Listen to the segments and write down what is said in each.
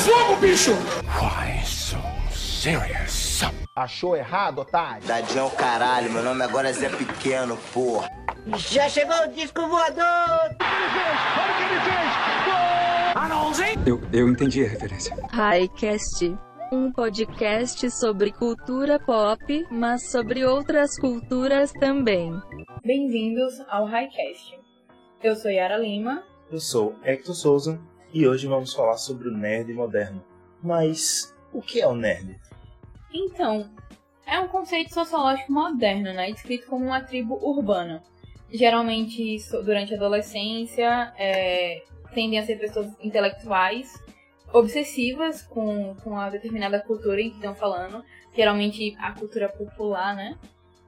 fogo, bicho! Why so serious? Achou errado, otário? Dadinho é o caralho, meu nome agora é Zé Pequeno, porra. Já chegou o disco voador! Eu, eu entendi a referência. Highcast. Um podcast sobre cultura pop, mas sobre outras culturas também. Bem-vindos ao Highcast. Eu sou Yara Lima. Eu sou Hector Souza e hoje vamos falar sobre o nerd moderno. Mas o que é o nerd? Então, é um conceito sociológico moderno, né? Descrito como uma tribo urbana. Geralmente, durante a adolescência, é, tendem a ser pessoas intelectuais, obsessivas com, com a determinada cultura em que estão falando, geralmente a cultura popular, né?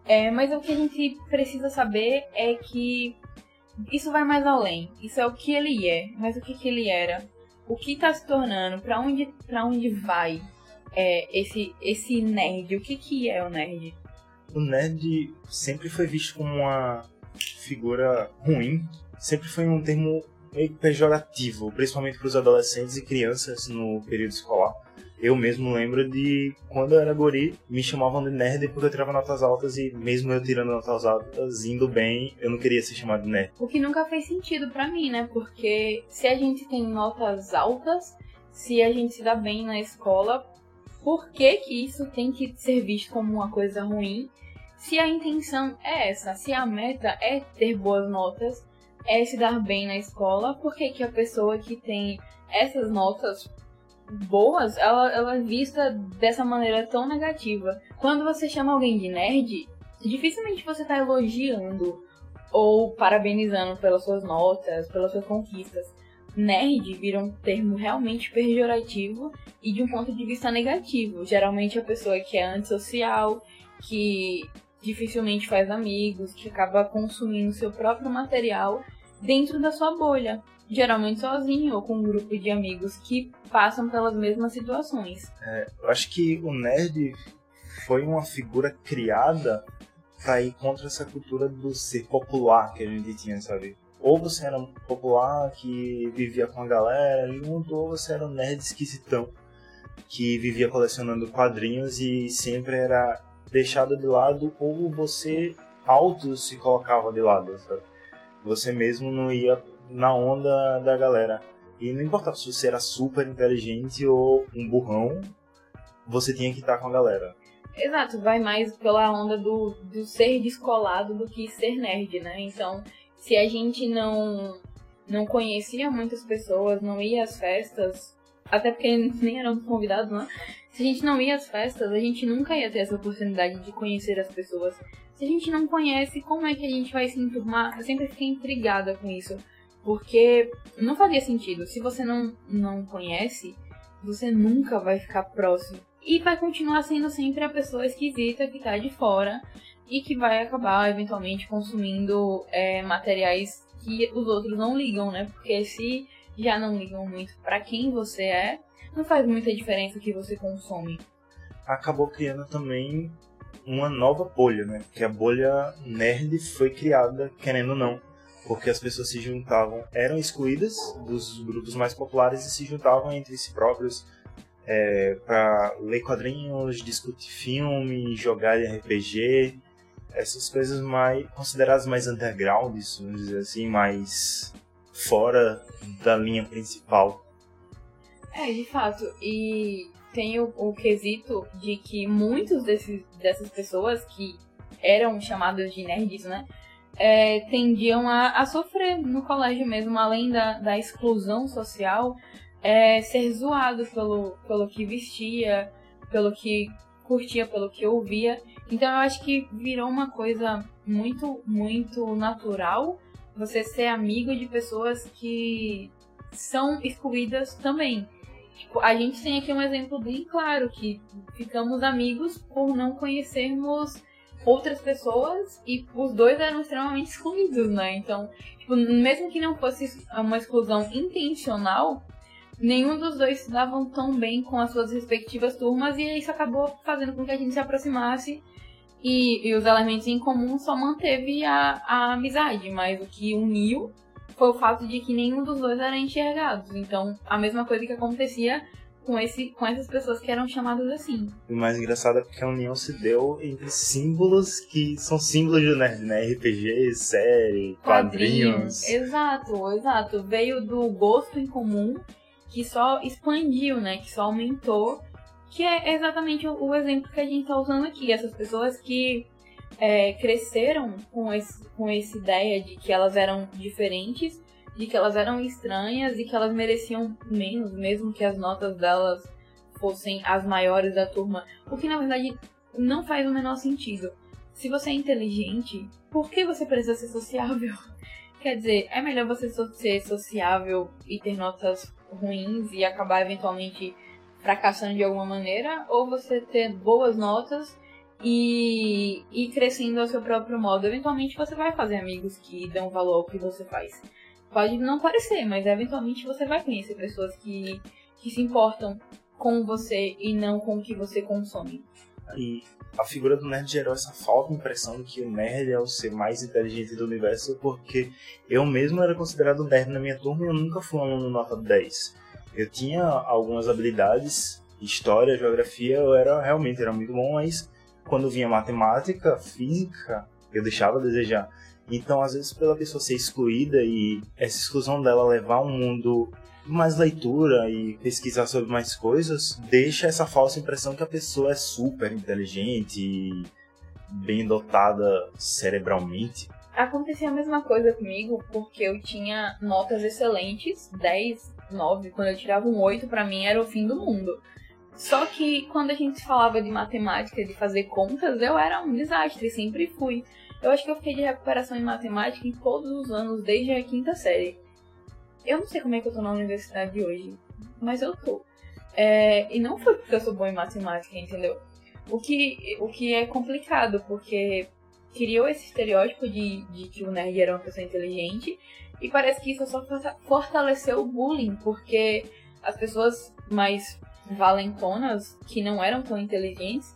É, mas o que a gente precisa saber é que isso vai mais além. Isso é o que ele é, mas o que, que ele era, o que está se tornando, para onde, onde vai é, esse, esse nerd, o que, que é o nerd? O nerd sempre foi visto como uma figura ruim, sempre foi um termo meio pejorativo, principalmente para os adolescentes e crianças no período escolar. Eu mesmo lembro de quando eu era guri, me chamavam de nerd porque eu tirava notas altas e mesmo eu tirando notas altas, indo bem, eu não queria ser chamado de nerd. O que nunca fez sentido para mim, né? Porque se a gente tem notas altas, se a gente se dá bem na escola, por que que isso tem que ser visto como uma coisa ruim? Se a intenção é essa, se a meta é ter boas notas, é se dar bem na escola, por que, que a pessoa que tem essas notas boas, ela, ela é vista dessa maneira tão negativa? Quando você chama alguém de nerd, dificilmente você está elogiando ou parabenizando pelas suas notas, pelas suas conquistas. Nerd vira um termo realmente pejorativo e de um ponto de vista negativo. Geralmente a pessoa que é antissocial, que dificilmente faz amigos, que acaba consumindo seu próprio material dentro da sua bolha, geralmente sozinho ou com um grupo de amigos que passam pelas mesmas situações. É, eu acho que o nerd foi uma figura criada para ir contra essa cultura do ser popular que a gente tinha, sabe? Ou você era popular que vivia com a galera junto, ou você era um nerd esquisitão que vivia colecionando quadrinhos e sempre era deixado de lado ou você auto se colocava de lado, sabe? Você mesmo não ia na onda da galera. E não importava se você era super inteligente ou um burrão, você tinha que estar com a galera. Exato, vai mais pela onda do, do ser descolado do que ser nerd, né? Então, se a gente não, não conhecia muitas pessoas, não ia às festas, até porque nem éramos convidados, né? Se a gente não ia às festas, a gente nunca ia ter essa oportunidade de conhecer as pessoas. Se a gente não conhece, como é que a gente vai se enturmar? Eu sempre fiquei intrigada com isso. Porque não fazia sentido. Se você não, não conhece, você nunca vai ficar próximo. E vai continuar sendo sempre a pessoa esquisita que tá de fora e que vai acabar eventualmente consumindo é, materiais que os outros não ligam, né? Porque se já não ligam muito para quem você é, não faz muita diferença o que você consome. Acabou criando também uma nova bolha, né? Que a bolha nerd foi criada, querendo ou não, porque as pessoas se juntavam, eram excluídas dos grupos mais populares e se juntavam entre si próprios é, para ler quadrinhos, discutir filme, jogar RPG, essas coisas mais consideradas mais underground, vamos dizer assim, mais fora da linha principal. É, de fato. E tem o, o quesito de que muitos desses, dessas pessoas que eram chamadas de nerds, né? É, tendiam a, a, sofrer no colégio mesmo, além da, da exclusão social, é, ser zoado pelo, pelo que vestia, pelo que curtia, pelo que ouvia. Então eu acho que virou uma coisa muito, muito natural você ser amigo de pessoas que são excluídas também. Tipo, a gente tem aqui um exemplo bem claro que ficamos amigos por não conhecermos outras pessoas e os dois eram extremamente excluídos, né? Então, tipo, mesmo que não fosse uma exclusão intencional, nenhum dos dois se davam tão bem com as suas respectivas turmas e isso acabou fazendo com que a gente se aproximasse e, e os elementos em comum só manteve a, a amizade, mas o que uniu foi o fato de que nenhum dos dois era enxergado. Então, a mesma coisa que acontecia com, esse, com essas pessoas que eram chamadas assim. O mais engraçado é porque a união se deu entre símbolos que são símbolos do nerd, né? RPG, série, quadrinhos. Exato, exato. Veio do gosto em comum que só expandiu, né? Que só aumentou. Que é exatamente o, o exemplo que a gente está usando aqui. Essas pessoas que é, cresceram com, esse, com essa ideia de que elas eram diferentes, de que elas eram estranhas e que elas mereciam menos, mesmo que as notas delas fossem as maiores da turma. O que na verdade não faz o menor sentido. Se você é inteligente, por que você precisa ser sociável? Quer dizer, é melhor você ser sociável e ter notas ruins e acabar eventualmente fracassando de alguma maneira, ou você ter boas notas e ir crescendo ao seu próprio modo. Eventualmente você vai fazer amigos que dão valor ao que você faz. Pode não parecer, mas eventualmente você vai conhecer pessoas que, que se importam com você e não com o que você consome. E a figura do nerd gerou essa falsa impressão de que o nerd é o ser mais inteligente do universo, porque eu mesmo era considerado nerd na minha turma e eu nunca fui um aluno nota 10. Eu tinha algumas habilidades, história, geografia, eu era realmente era muito bom, mas quando vinha matemática, física, eu deixava a desejar. Então, às vezes, pela pessoa ser excluída e essa exclusão dela levar um mundo mais leitura e pesquisar sobre mais coisas, deixa essa falsa impressão que a pessoa é super inteligente e bem dotada cerebralmente. Acontecia a mesma coisa comigo, porque eu tinha notas excelentes, 10, 9, quando eu tirava um 8, para mim era o fim do mundo. Só que quando a gente falava de matemática, de fazer contas, eu era um desastre, sempre fui. Eu acho que eu fiquei de recuperação em matemática em todos os anos, desde a quinta série. Eu não sei como é que eu tô na universidade hoje, mas eu tô. É, e não foi porque eu sou bom em matemática, entendeu? O que, o que é complicado, porque criou esse estereótipo de, de que o nerd era uma pessoa inteligente, e parece que isso só fortaleceu o bullying, porque as pessoas mais valentonas, que não eram tão inteligentes,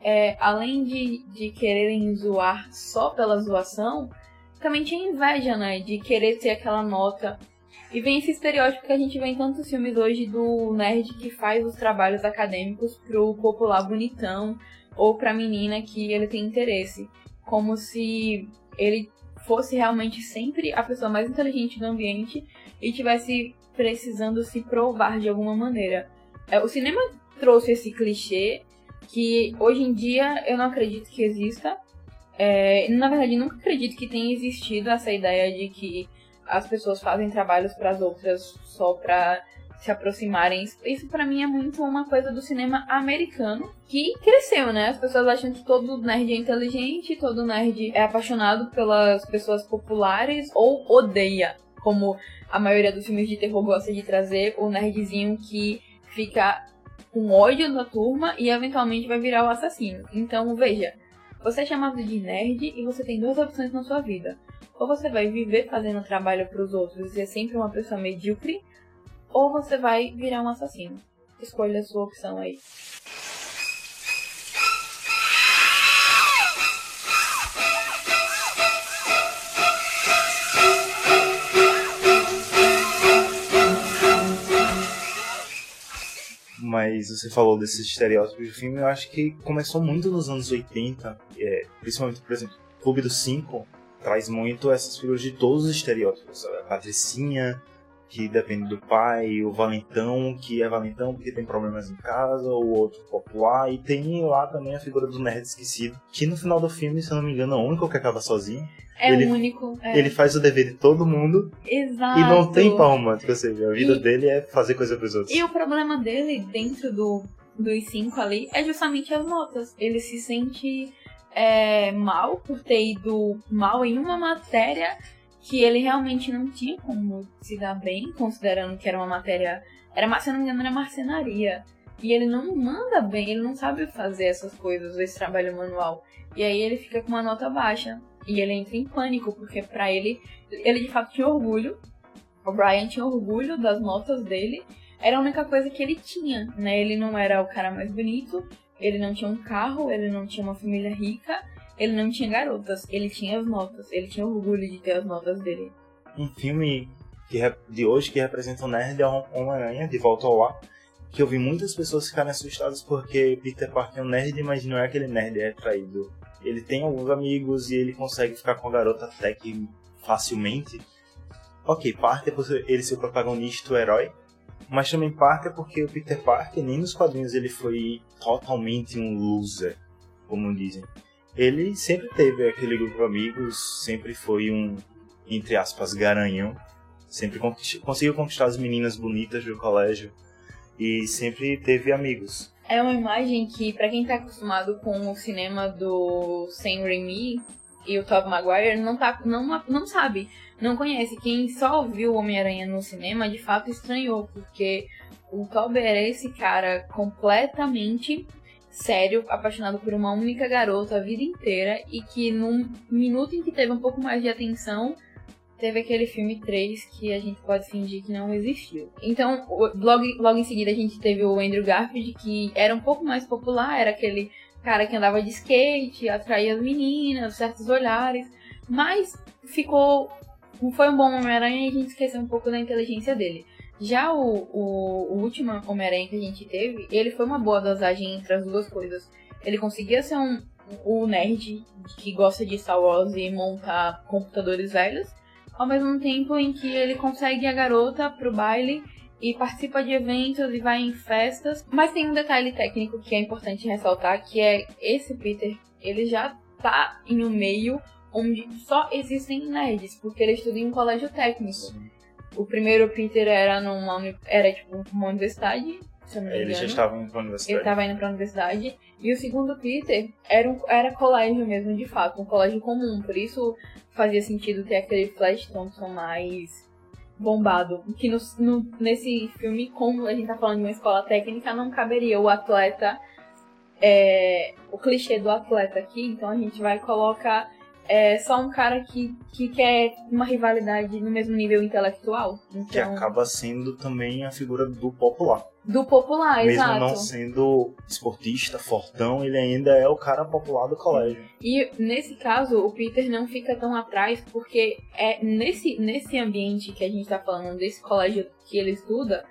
é, além de, de quererem zoar só pela zoação, também tinha inveja, né? De querer ter aquela nota. E vem esse estereótipo que a gente vê em tantos filmes hoje do nerd que faz os trabalhos acadêmicos pro popular bonitão ou pra menina que ele tem interesse. Como se ele fosse realmente sempre a pessoa mais inteligente do ambiente e tivesse precisando se provar de alguma maneira. É, o cinema trouxe esse clichê que hoje em dia eu não acredito que exista. É, na verdade, nunca acredito que tenha existido essa ideia de que as pessoas fazem trabalhos para as outras só para se aproximarem. Isso para mim é muito uma coisa do cinema americano que cresceu, né? As pessoas acham que todo nerd é inteligente, todo nerd é apaixonado pelas pessoas populares ou odeia, como a maioria dos filmes de terror gosta de trazer o nerdzinho que fica com ódio da turma e eventualmente vai virar o assassino. Então, veja, você é chamado de nerd e você tem duas opções na sua vida. Ou você vai viver fazendo trabalho para os outros e ser sempre uma pessoa medíocre, ou você vai virar um assassino. Escolha a sua opção aí. Mas você falou desses estereótipos de filme, eu acho que começou muito nos anos 80, é, principalmente, por exemplo, Clube dos Cinco traz muito essas figuras de todos os estereótipos. A Patricinha, que depende do pai, o Valentão, que é Valentão porque tem problemas em casa, o outro popular, e tem lá também a figura do nerd esquecido, que no final do filme, se eu não me engano, é o único que acaba sozinho. É ele, único. É. Ele faz o dever de todo mundo Exato. e não tem par romântico, ou seja, a vida E- dele é fazer coisa pros outros. E o problema dele, dentro do, dos cinco ali, é justamente as notas. Ele se sente é, mal por ter ido mal em uma matéria que ele realmente não tinha como se dar bem, considerando que era uma matéria. Era, se eu não me engano, era marcenaria. E ele não manda bem, ele não sabe fazer essas coisas, esse trabalho manual. E aí ele fica com uma nota baixa. E ele entra em pânico, porque pra ele, ele de fato tinha orgulho. O Brian tinha orgulho das notas dele. Era a única coisa que ele tinha, né? Ele não era o cara mais bonito, ele não tinha um carro, ele não tinha uma família rica, ele não tinha garotas, ele tinha as notas, ele tinha orgulho de ter as notas dele. um filme de hoje que representa o nerd é Homem-Aranha, de volta ao lar. que eu vi muitas pessoas ficarem assustadas porque Peter Parker é um nerd, mas não é aquele nerd é traído. Ele tem alguns amigos e ele consegue ficar com a garota até que facilmente. Ok, Parker por ele ser o protagonista, o herói, mas também Parker porque o Peter Parker, nem nos quadrinhos ele foi totalmente um loser, como dizem. Ele sempre teve aquele grupo de amigos, sempre foi um, entre aspas, garanhão. Sempre conseguiu conquistar as meninas bonitas do colégio e sempre teve amigos. É uma imagem que, para quem tá acostumado com o cinema do Sam Raimi e o Tobey Maguire, não, tá, não, não sabe, não conhece. Quem só viu o Homem-Aranha no cinema, de fato estranhou, porque o Tobey era esse cara completamente sério, apaixonado por uma única garota a vida inteira e que num minuto em que teve um pouco mais de atenção, teve aquele filme 3 que a gente pode fingir que não existiu. Então, logo, logo em seguida a gente teve o Andrew Garfield, que era um pouco mais popular, era aquele cara que andava de skate, atraía as meninas, certos olhares, mas ficou. Foi um bom Homem-Aranha e a gente esqueceu um pouco da inteligência dele. Já o, o, o último Homem-Aranha que a gente teve, ele foi uma boa dosagem entre as duas coisas. Ele conseguia ser um, o nerd que gosta de Star Wars e montar computadores velhos, ao mesmo tempo em que ele consegue a garota pro baile e participa de eventos e vai em festas. Mas tem um detalhe técnico que é importante ressaltar, que é esse Peter, ele já tá em um meio onde só existem nerds, porque ele estuda em um colégio técnico. O primeiro Peter era numa era tipo uma universidade, se eu não me Ele já estava indo pra universidade. Ele estava indo pra universidade. E o segundo Peter era, um, era colégio mesmo, de fato, um colégio comum. Por isso fazia sentido ter aquele Flash Thompson mais bombado. Que no, no, nesse filme, como a gente tá falando de uma escola técnica, não caberia o atleta. É, o clichê do atleta aqui, então a gente vai colocar é, só um cara que, que quer uma rivalidade no mesmo nível intelectual. Então, Que acaba sendo também a figura do popular. Do popular, Mesmo exato. não sendo esportista, fortão, ele ainda é o cara popular do colégio. E nesse caso, o Peter não fica tão atrás, porque é nesse, nesse ambiente que a gente tá falando, desse colégio que ele estuda,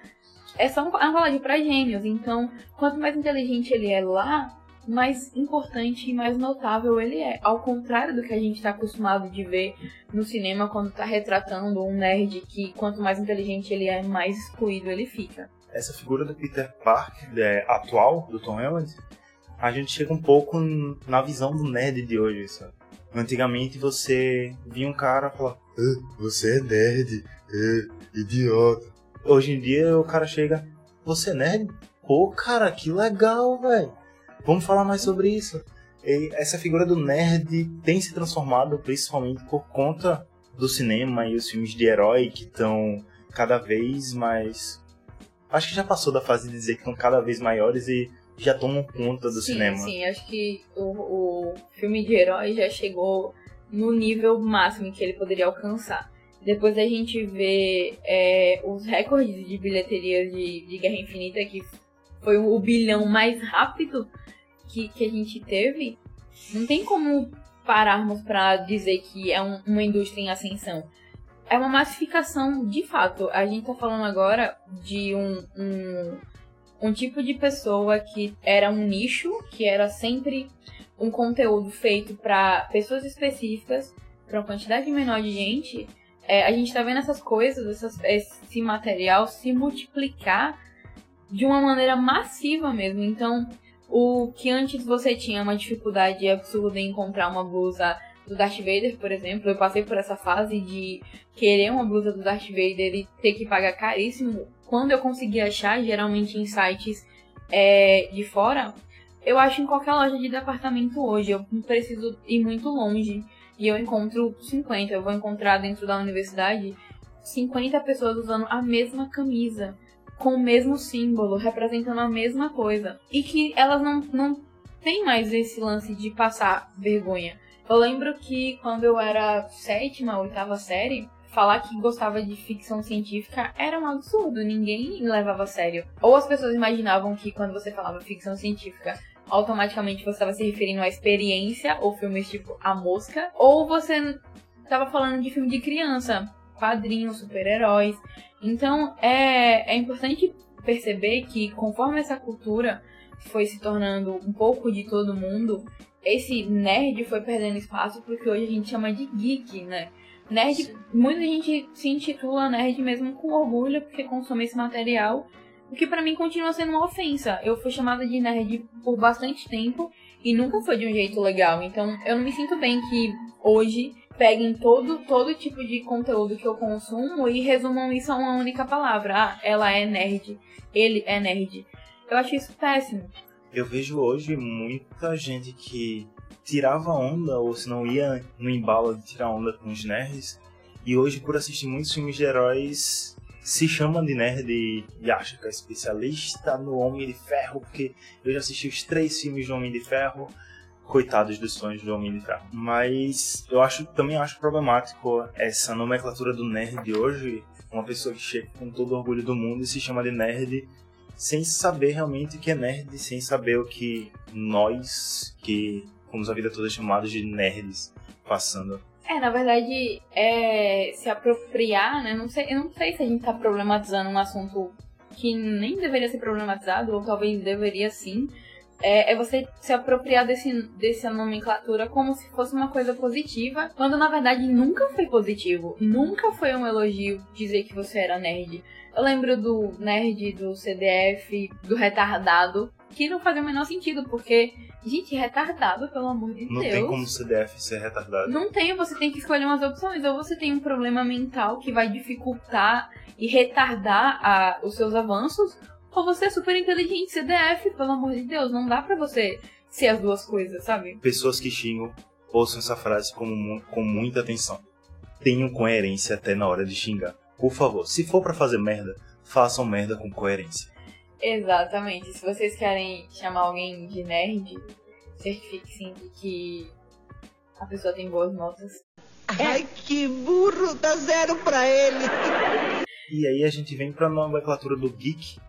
é só um, é um colégio pra gênios. Então, quanto mais inteligente ele é lá, mais importante e mais notável ele é. Ao contrário do que a gente tá acostumado de ver no cinema quando tá retratando um nerd que quanto mais inteligente ele é, mais excluído ele fica. Essa figura do Peter Parker é, atual, do Tom Holland, a gente chega um pouco na visão do nerd de hoje, sabe? Antigamente você via um cara falar, "Ah, você é nerd, é, idiota. Hoje em dia o cara chega, você é nerd? Pô, cara, que legal, velho. Vamos falar mais sobre isso. E essa figura do nerd tem se transformado principalmente por conta do cinema e os filmes de herói que estão cada vez mais. Acho que já passou da fase de dizer que estão cada vez maiores e já tomam conta do sim, cinema. Sim, acho que o, o filme de herói já chegou no nível máximo que ele poderia alcançar. Depois da gente ver é, os recordes de bilheteria de, de Guerra Infinita, que foi o bilhão mais rápido que, que a gente teve, não tem como pararmos para dizer que é um- uma indústria em ascensão. É uma massificação de fato. A gente tá falando agora de um, um, um tipo de pessoa que era um nicho, que era sempre um conteúdo feito para pessoas específicas, para uma quantidade menor de gente. É, a gente tá vendo essas coisas, essas- esse material se multiplicar de uma maneira massiva mesmo. Então, o que antes você tinha uma dificuldade absurda em encontrar uma blusa do Darth Vader, por exemplo, eu passei por essa fase de querer uma blusa do Darth Vader e ter que pagar caríssimo. Quando eu consegui achar, geralmente em sites é, de fora, eu acho em qualquer loja de departamento hoje. Eu preciso ir muito longe e eu encontro 50. Eu vou encontrar dentro da universidade 50 pessoas usando a mesma camisa, com o mesmo símbolo, representando a mesma coisa. E que elas não, não têm mais esse lance de passar vergonha. Eu lembro que quando eu era sétima, oitava série, falar que gostava de ficção científica era um absurdo, ninguém levava a sério. Ou as pessoas imaginavam que quando você falava ficção científica, automaticamente você estava se referindo à experiência, ou filmes tipo A Mosca, ou você estava falando de filme de criança, quadrinhos, super-heróis. Então é, é importante perceber que conforme essa cultura foi se tornando um pouco de todo mundo, esse nerd foi perdendo espaço porque hoje a gente chama de geek, né? Nerd, muita gente se intitula nerd mesmo com orgulho porque consome esse material, o que para mim continua sendo uma ofensa. Eu fui chamada de nerd por bastante tempo e nunca foi de um jeito legal, então eu não me sinto bem que hoje peguem todo, todo tipo de conteúdo que eu consumo e resumam isso a uma única palavra. Ah, ela é nerd, ele é nerd. Eu acho isso péssimo. Eu vejo hoje muita gente que tirava onda, ou se não ia no embalo de tirar onda com os nerds, e hoje, por assistir muitos filmes de heróis, se chama de nerd e acha que é especialista no Homem de Ferro, porque eu já assisti os três filmes do Homem de Ferro, coitados dos sonhos do de Ferro. Mas eu acho também acho problemático essa nomenclatura do nerd hoje, uma pessoa que chega com todo o orgulho do mundo e se chama de nerd sem saber realmente o que é nerd, sem saber o que nós, que fomos a vida toda chamados de nerds, passando. É, na verdade, é se apropriar, né? Não sei, eu não sei se a gente tá problematizando um assunto que nem deveria ser problematizado, ou talvez deveria sim, é, é, você se apropriar desse, dessa nomenclatura como se fosse uma coisa positiva, quando na verdade nunca foi positivo. Nunca foi um elogio dizer que você era nerd. Eu lembro do nerd, do CDF, do retardado, que não fazia o menor sentido, porque, gente, retardado, pelo amor de não Deus. Não tem como CDF ser retardado. Não tem, você tem que escolher umas opções. Ou você tem um problema mental que vai dificultar e retardar a, os seus avanços, ou você é super inteligente, CDF, pelo amor de Deus, não dá pra você ser as duas coisas, sabe? Pessoas que xingam, ouçam essa frase com, com muita atenção. Tenham coerência até na hora de xingar. Por favor, se for para fazer merda, façam merda com coerência. Exatamente. Se vocês querem chamar alguém de nerd, certifique-se de que a pessoa tem boas notas. Ai, que burro! Dá zero pra ele! E aí a gente vem pra nomenclatura do geek,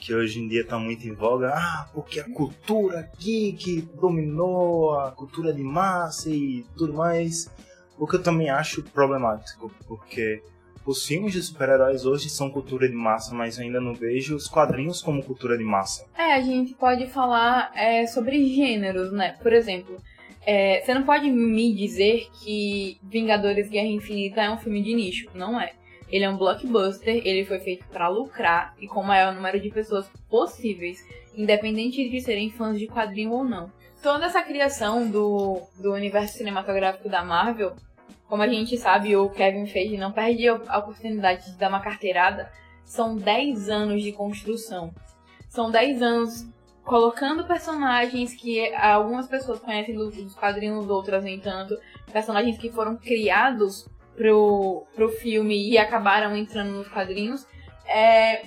que hoje em dia está muito em voga, ah, porque a cultura geek dominou a cultura de massa e tudo mais. O que eu também acho problemático, porque os filmes de super-heróis hoje são cultura de massa, mas eu ainda não vejo os quadrinhos como cultura de massa. É, a gente pode falar é, sobre gêneros, né? Por exemplo, é, você não pode me dizer que Vingadores Guerra Infinita é um filme de nicho, não é. Ele é um blockbuster, ele foi feito para lucrar e com o maior número de pessoas possíveis, independente de serem fãs de quadrinho ou não. Toda essa criação do, do universo cinematográfico da Marvel, como a gente sabe, o Kevin Feige não perde a oportunidade de dar uma carteirada. São 10 anos de construção. São 10 anos colocando personagens que algumas pessoas conhecem dos quadrinhos, outras nem tanto. Personagens que foram criados pro, pro filme e acabaram entrando nos quadrinhos. É,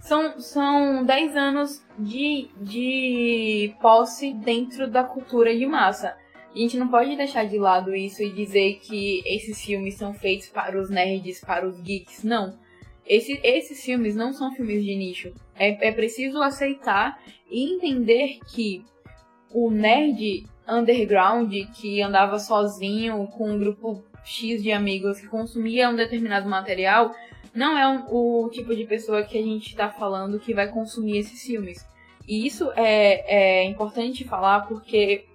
são, são 10 anos de, de posse dentro da cultura de massa. A gente não pode deixar de lado isso e dizer que esses filmes são feitos para os nerds, para os geeks. Não. Esse, esses filmes não são filmes de nicho. É, é preciso aceitar e entender que o nerd underground que andava sozinho com um grupo X de amigos que consumia um determinado material, não é um, o tipo de pessoa que a gente está falando que vai consumir esses filmes. E isso é, é importante falar porque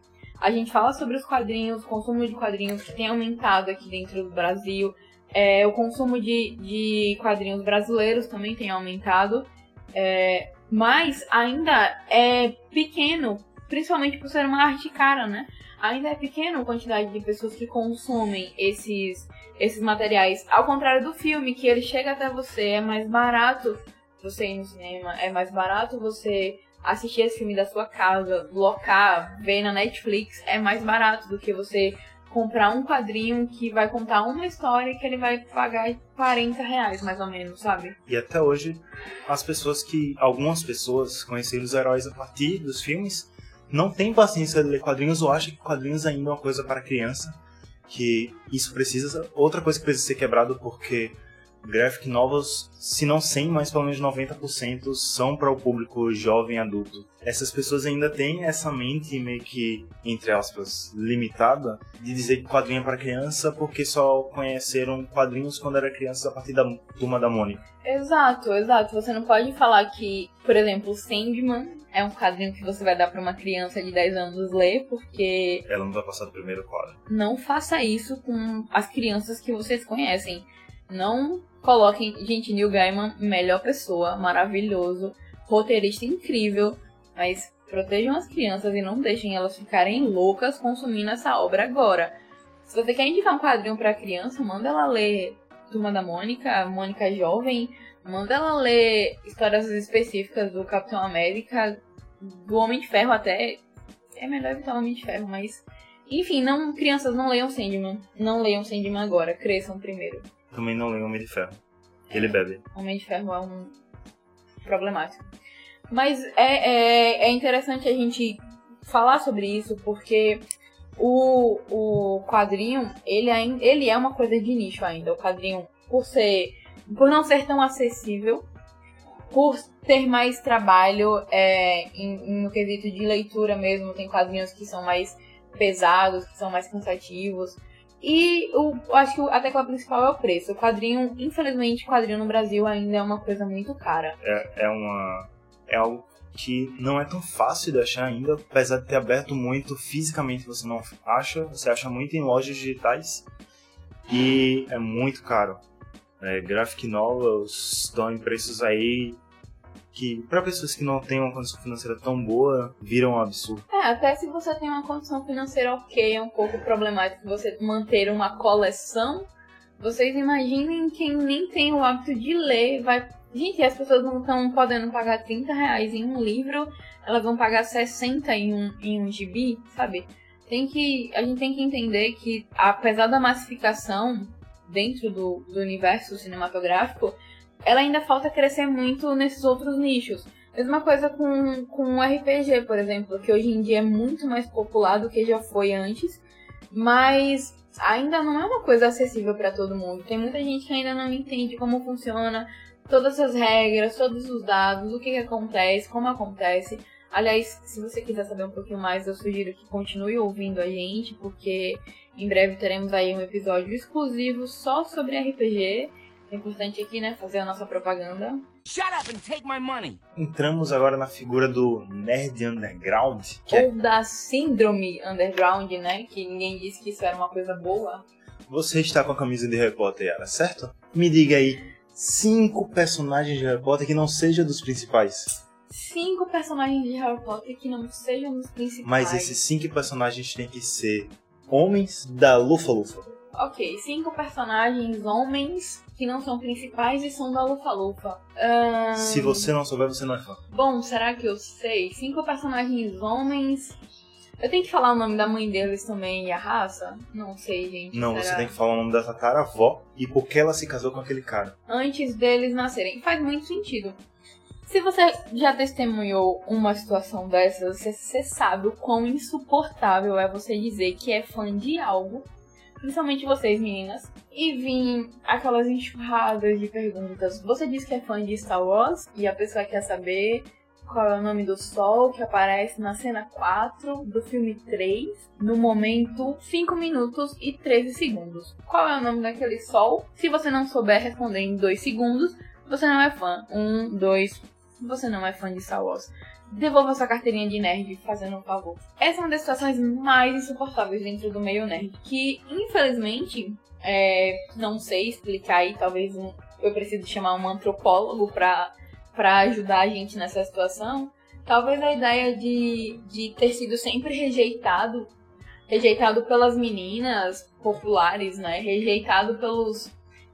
a gente fala sobre os quadrinhos, o consumo de quadrinhos que tem aumentado aqui dentro do Brasil. É, o consumo de, de quadrinhos brasileiros também tem aumentado. É, mas ainda é pequeno, principalmente por ser uma arte cara, né? ainda é pequena a quantidade de pessoas que consomem esses, esses materiais. Ao contrário do filme, que ele chega até você, é mais barato você ir no cinema, é mais barato você assistir esse filme da sua casa, locar, ver na Netflix, é mais barato do que você comprar um quadrinho que vai contar uma história que ele vai pagar 40 reais, mais ou menos, sabe? E até hoje, as pessoas que. Algumas pessoas conheceram os heróis a partir dos filmes não tem paciência de ler quadrinhos ou acha que quadrinhos ainda é uma coisa para criança, que isso precisa outra coisa que precisa ser quebrado porque graphic novels, se não 100, mas pelo menos 90% são para o público jovem adulto. Essas pessoas ainda têm essa mente meio que, entre aspas, limitada, de dizer que quadrinho é para criança porque só conheceram quadrinhos quando era criança a partir da turma da Mônica. Exato, exato. Você não pode falar que, por exemplo, Sandman é um quadrinho que você vai dar para uma criança de 10 anos ler, porque. Ela não vai passar do primeiro quadro. Não faça isso com as crianças que vocês conhecem. Não coloquem. Gente, Neil Gaiman, melhor pessoa, maravilhoso, roteirista incrível, mas protejam as crianças e não deixem elas ficarem loucas consumindo essa obra agora. Se você quer indicar um quadrinho para criança, manda ela ler Turma da Mônica, Mônica Jovem, manda ela ler histórias específicas do Capitão América, do Homem de Ferro até. É melhor evitar o Homem de Ferro, mas. Enfim, não, crianças não leiam Sandman. Não leiam Sandman agora, cresçam primeiro. Também não leiam Homem de Ferro. Ele bebe. Homem de Ferro é um problemático. Mas é, é, é interessante a gente falar sobre isso, porque o, o quadrinho, ele, ainda, ele é uma coisa de nicho ainda. O quadrinho, por ser. Por não ser tão acessível, por ter mais trabalho é, em, no quesito de leitura mesmo, tem quadrinhos que são mais pesados, que são mais cansativos. E o, acho que a tecla principal é o preço. O quadrinho, infelizmente, quadrinho no Brasil ainda é uma coisa muito cara. É, é uma. É algo que não é tão fácil de achar ainda, apesar de ter aberto muito fisicamente você não acha, você acha muito em lojas digitais e é muito caro. É, graphic novels estão em preços aí que para pessoas que não têm uma condição financeira tão boa viram um absurdo. É, até se você tem uma condição financeira ok, é um pouco problemático você manter uma coleção. Vocês imaginem quem nem tem o hábito de ler vai Gente, as pessoas não estão podendo pagar 30 reais em um livro, elas vão pagar 60 em um, em um gibi, sabe? Tem que, a gente tem que entender que, apesar da massificação dentro do, do universo cinematográfico, ela ainda falta crescer muito nesses outros nichos. Mesma coisa com, com o RPG, por exemplo, que hoje em dia é muito mais popular do que já foi antes, mas ainda não é uma coisa acessível para todo mundo. Tem muita gente que ainda não entende como funciona todas as regras, todos os dados, o que, que acontece, como acontece. Aliás, se você quiser saber um pouquinho mais, eu sugiro que continue ouvindo a gente, porque em breve teremos aí um episódio exclusivo só sobre RPG. É importante aqui, né, fazer a nossa propaganda. Shut up and take my money. Entramos agora na figura do nerd underground, que é Ou da síndrome underground, né, que ninguém disse que isso era uma coisa boa. você está com a camisa de Harry Potter, Yara, certo? Me diga aí cinco personagens de Harry Potter que não sejam dos principais. Cinco personagens de Harry Potter que não sejam os principais. Mas esses cinco personagens têm que ser homens da Lufa-Lufa. Ok, cinco personagens homens que não são principais e são da Lufa-Lufa. Ahn, Se você não souber, você não é fã. Bom, será que eu sei? Cinco personagens homens. Eu tenho que falar o nome da mãe deles também e a raça? Não sei, gente. Não, será? você tem que falar o nome da tataravó e por que ela se casou com aquele cara. Antes deles nascerem. Faz muito sentido. Se você já testemunhou uma situação dessas, você, você sabe o quão insuportável é você dizer que é fã de algo, principalmente vocês meninas, e vir aquelas enxurradas de perguntas. Você diz que é fã de Star Wars e a pessoa quer saber qual é o nome do sol que aparece na cena 4 do filme 3, no momento 5 minutos e 13 segundos. Qual é o nome daquele sol? Se você não souber responder em 2 segundos, você não é fã. 1, 2, você não é fã de Star Wars. Devolva sua carteirinha de nerd, fazendo um favor. Essa é uma das situações mais insuportáveis dentro do meio nerd, que infelizmente, é, não sei explicar aí, talvez um, eu precise chamar um antropólogo pra para ajudar a gente nessa situação, talvez a ideia de, de ter sido sempre rejeitado, rejeitado pelas meninas populares, né? Rejeitado pelos,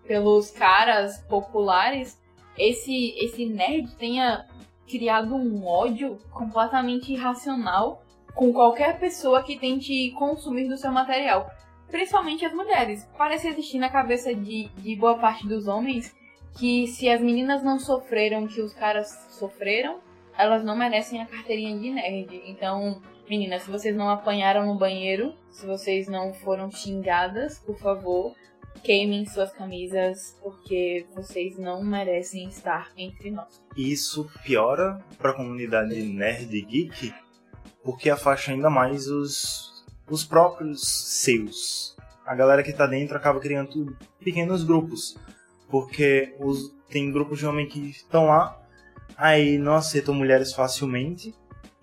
pelos caras populares, esse, esse nerd tenha criado um ódio completamente irracional com qualquer pessoa que tente consumir do seu material. Principalmente as mulheres. Parece existir na cabeça de, de boa parte dos homens que se as meninas não sofreram que os caras sofreram, elas não merecem a carteirinha de nerd. Então, meninas, se vocês não apanharam no banheiro, se vocês não foram xingadas, por favor, queimem suas camisas porque vocês não merecem estar entre nós. Isso piora para a comunidade nerd e geek, porque afasta ainda mais os, os próprios seus. A galera que tá dentro acaba criando pequenos grupos, porque os, tem grupos de homens que estão lá, aí não aceitam mulheres facilmente,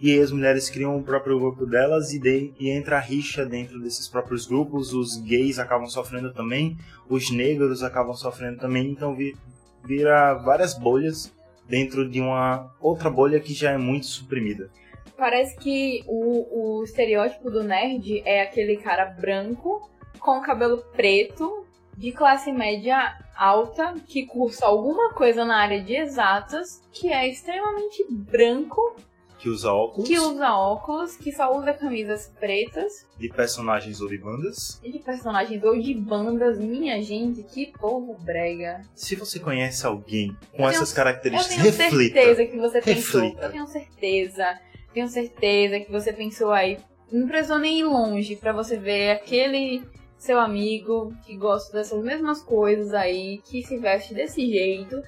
e as mulheres criam o próprio grupo delas e, de, e entra a rixa dentro desses próprios grupos, os gays acabam sofrendo também, os negros acabam sofrendo também, então vi, vira várias bolhas dentro de uma outra bolha que já é muito suprimida. Parece que o, o estereótipo do nerd é aquele cara branco, com cabelo preto, de classe média alta, que cursa alguma coisa na área de exatas, que é extremamente branco Que usa óculos que usa óculos, que só usa camisas pretas de personagens ou de bandas. de personagens ou de bandas. Minha gente, que povo brega. Se você conhece alguém com tenho- essas Eu características, tenho reflita. certeza que você pensou. Reflita. Eu tenho certeza. Tenho certeza que você pensou aí. Não precisou nem ir longe pra você ver aquele seu amigo que gosta dessas mesmas coisas aí, que se veste desse jeito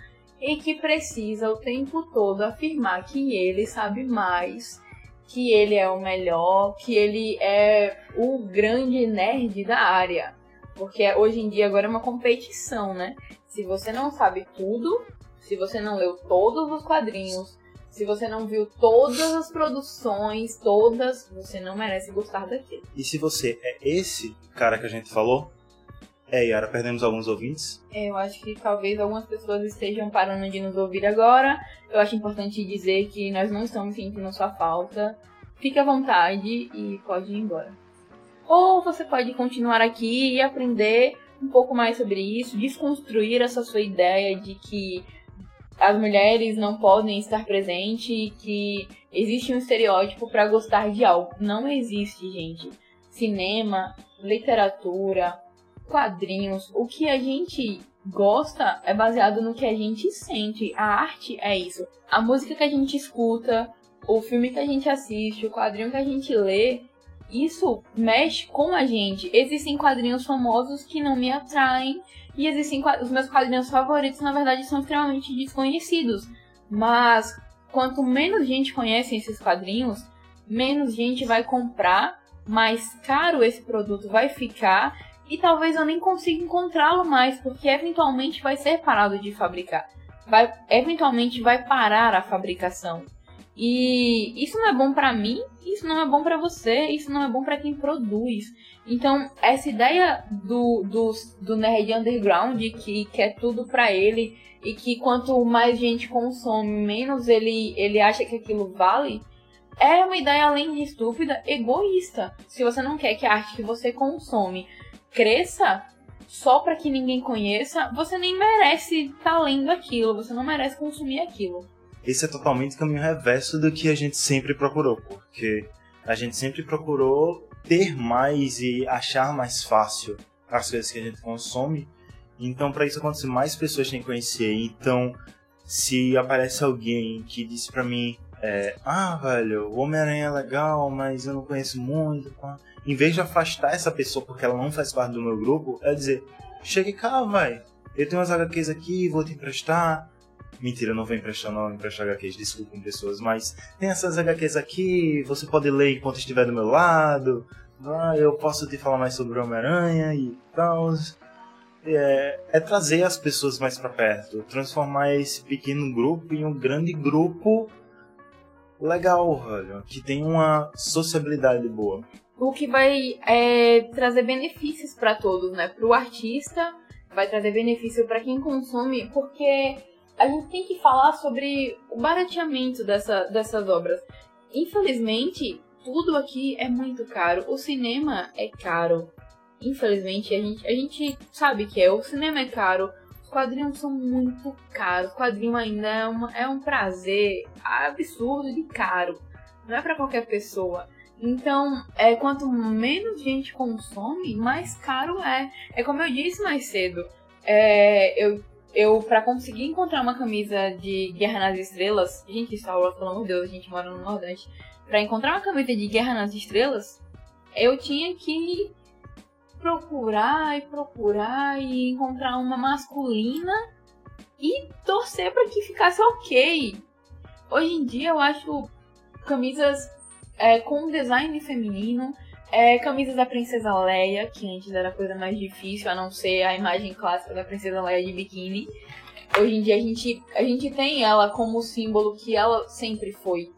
e que precisa o tempo todo afirmar que ele sabe mais, que ele é o melhor, que ele é o grande nerd da área. Porque hoje em dia agora é uma competição, né? Se você não sabe tudo, se você não leu todos os quadrinhos, se você não viu todas as produções, todas, você não merece gostar daquilo. E se você é esse cara que a gente falou, é, Yara, perdemos alguns ouvintes. Eu acho que talvez algumas pessoas estejam parando de nos ouvir agora. Eu acho importante dizer que nós não estamos sentindo sua falta. Fique à vontade e pode ir embora. Ou você pode continuar aqui e aprender um pouco mais sobre isso, desconstruir essa sua ideia de que as mulheres não podem estar presentes e que existe um estereótipo para gostar de algo. Não existe, gente. Cinema, literatura, quadrinhos, o que a gente gosta é baseado no que a gente sente. A arte é isso. A música que a gente escuta, o filme que a gente assiste, o quadrinho que a gente lê, isso mexe com a gente. Existem quadrinhos famosos que não me atraem e existem os meus quadrinhos favoritos, na verdade, são extremamente desconhecidos. Mas quanto menos gente conhece esses quadrinhos, menos gente vai comprar, mais caro esse produto vai ficar e talvez eu nem consiga encontrá-lo mais, porque eventualmente vai ser parado de fabricar. Vai, eventualmente vai parar a fabricação. E isso não é bom pra mim, isso não é bom pra você, isso não é bom pra quem produz. Então, essa ideia do, do, do nerd underground que quer tudo pra ele e que quanto mais gente consome, menos ele, ele acha que aquilo vale, é uma ideia além de estúpida, egoísta. Se você não quer que a arte que você consome cresça só pra que ninguém conheça, você nem merece estar lendo aquilo, você não merece consumir aquilo. Esse é totalmente o caminho reverso do que a gente sempre procurou, porque a gente sempre procurou ter mais e achar mais fácil as coisas que a gente consome. Então, para isso acontecer, mais pessoas têm que conhecer. Então, se aparece alguém que diz pra mim, é, ah, velho, o Homem-Aranha é legal, mas eu não conheço muito. pá." Em vez de afastar essa pessoa porque ela não faz parte do meu grupo, é dizer, chegue cá, vai. Eu tenho umas HQs aqui, vou te emprestar. Mentira, eu não vou emprestar, não, vou emprestar HQs, desculpem pessoas, mas tem essas HQs aqui, você pode ler enquanto estiver do meu lado. Ah, eu posso te falar mais sobre o Homem-Aranha e tal. É, é trazer as pessoas mais pra perto, transformar esse pequeno grupo em um grande grupo legal, velho, que tem uma sociabilidade boa. O que vai é, trazer benefícios pra todos, né? Pro artista, vai trazer benefício pra quem consome, porque a gente tem que falar sobre o barateamento dessa, dessas obras. Infelizmente, tudo aqui é muito caro. O cinema é caro. Infelizmente, a gente, a gente sabe que é. O cinema é caro. Os quadrinhos são muito caros. Quadrinho ainda é, uma, é um prazer absurdo de caro. Não é pra qualquer pessoa. Então, é, quanto menos gente consome, mais caro é. É como eu disse mais cedo. É, eu, eu para conseguir encontrar uma camisa de Guerra nas Estrelas, gente, Star pelo amor de Deus, a gente mora no Nordeste. Pra encontrar uma camisa de Guerra nas Estrelas, eu tinha que procurar e procurar e encontrar uma masculina e torcer para que ficasse ok. Hoje em dia eu acho camisas é, com design feminino, é, camisas da Princesa Leia, que antes era a coisa mais difícil, a não ser a imagem clássica da Princesa Leia de biquíni. Hoje em dia a gente, a gente tem ela como símbolo que ela sempre foi.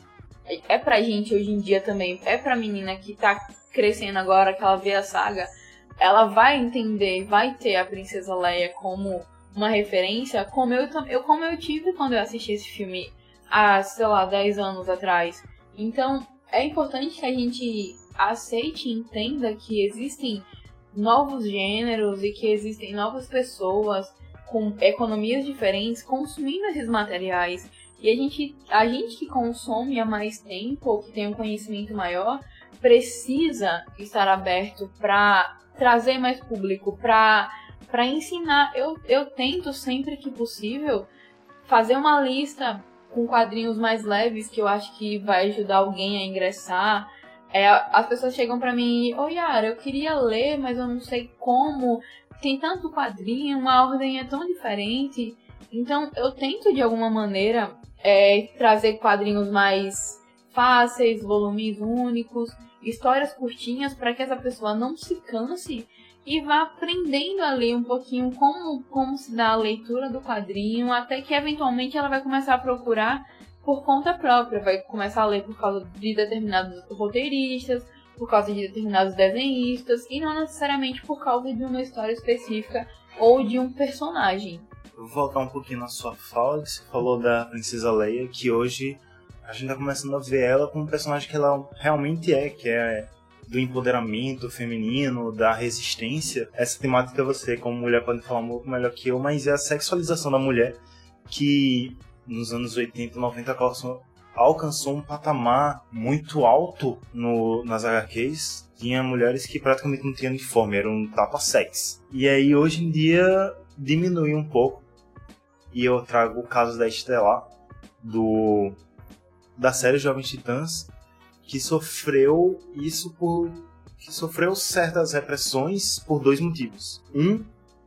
É pra gente hoje em dia também, é pra menina que tá crescendo agora, que ela vê a saga, ela vai entender, vai ter a Princesa Leia como uma referência, como eu, eu, como eu tive quando eu assisti esse filme há, sei lá, 10 anos atrás. Então, é importante que a gente aceite e entenda que existem novos gêneros e que existem novas pessoas com economias diferentes consumindo esses materiais. E a gente, a gente que consome há mais tempo, que tem um conhecimento maior, precisa estar aberto para trazer mais público, para ensinar. Eu, eu tento sempre que possível fazer uma lista com quadrinhos mais leves que eu acho que vai ajudar alguém a ingressar. É, as pessoas chegam para mim, oi Yara, eu queria ler, mas eu não sei como. Tem tanto quadrinho, uma ordem é tão diferente. Então eu tento de alguma maneira é, trazer quadrinhos mais fáceis, volumes únicos, histórias curtinhas para que essa pessoa não se canse e vá aprendendo a ler um pouquinho como, como se dá a leitura do quadrinho, até que eventualmente ela vai começar a procurar por conta própria, vai começar a ler por causa de determinados roteiristas, por causa de determinados desenhistas, e não necessariamente por causa de uma história específica ou de um personagem. Vou voltar um pouquinho na sua fala, que você falou da Princesa Leia, que hoje a gente tá começando a ver ela como um personagem que ela realmente é, que é do empoderamento feminino, da resistência. Essa temática você, como mulher, pode falar um pouco melhor que eu, mas é a sexualização da mulher que nos anos 80 90 alcançou um patamar muito alto no, nas HQs. Tinha mulheres que praticamente não tinham uniforme, eram um tapa-sex. E aí hoje em dia diminuiu um pouco. E eu trago o caso da Estelar, do da série Jovens Titãs, que sofreu isso por que sofreu certas repressões por dois motivos. Um,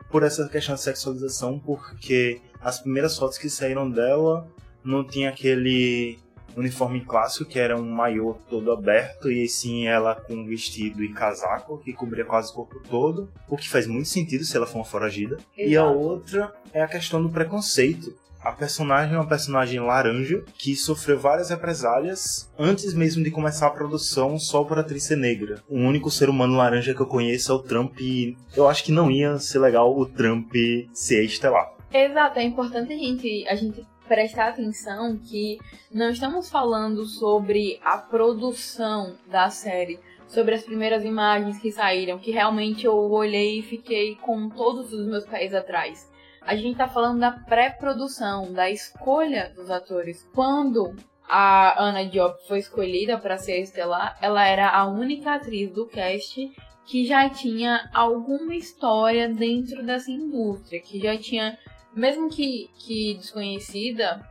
por essa questão de sexualização, porque as primeiras fotos que saíram dela não tinha aquele uniforme clássico que era um maiô todo aberto e sim ela com vestido e casaco que cobria quase o corpo todo, o que faz muito sentido se ela for uma foragida. Exato. E a outra é a questão do preconceito a personagem é uma personagem laranja que sofreu várias represálias antes mesmo de começar a produção só por atriz ser negra. O único ser humano laranja que eu conheço é o Trump e eu acho que não ia ser legal o Trump ser estelar. Exato, é importante a gente, a gente prestar atenção que não estamos falando sobre a produção da série, sobre as primeiras imagens que saíram, que realmente eu olhei e fiquei com todos os meus pés atrás a gente tá falando da pré-produção, da escolha dos atores. Quando a Anna Diop foi escolhida para ser a Estelar, ela era a única atriz do cast que já tinha alguma história dentro dessa indústria, que já tinha, mesmo que, que desconhecida,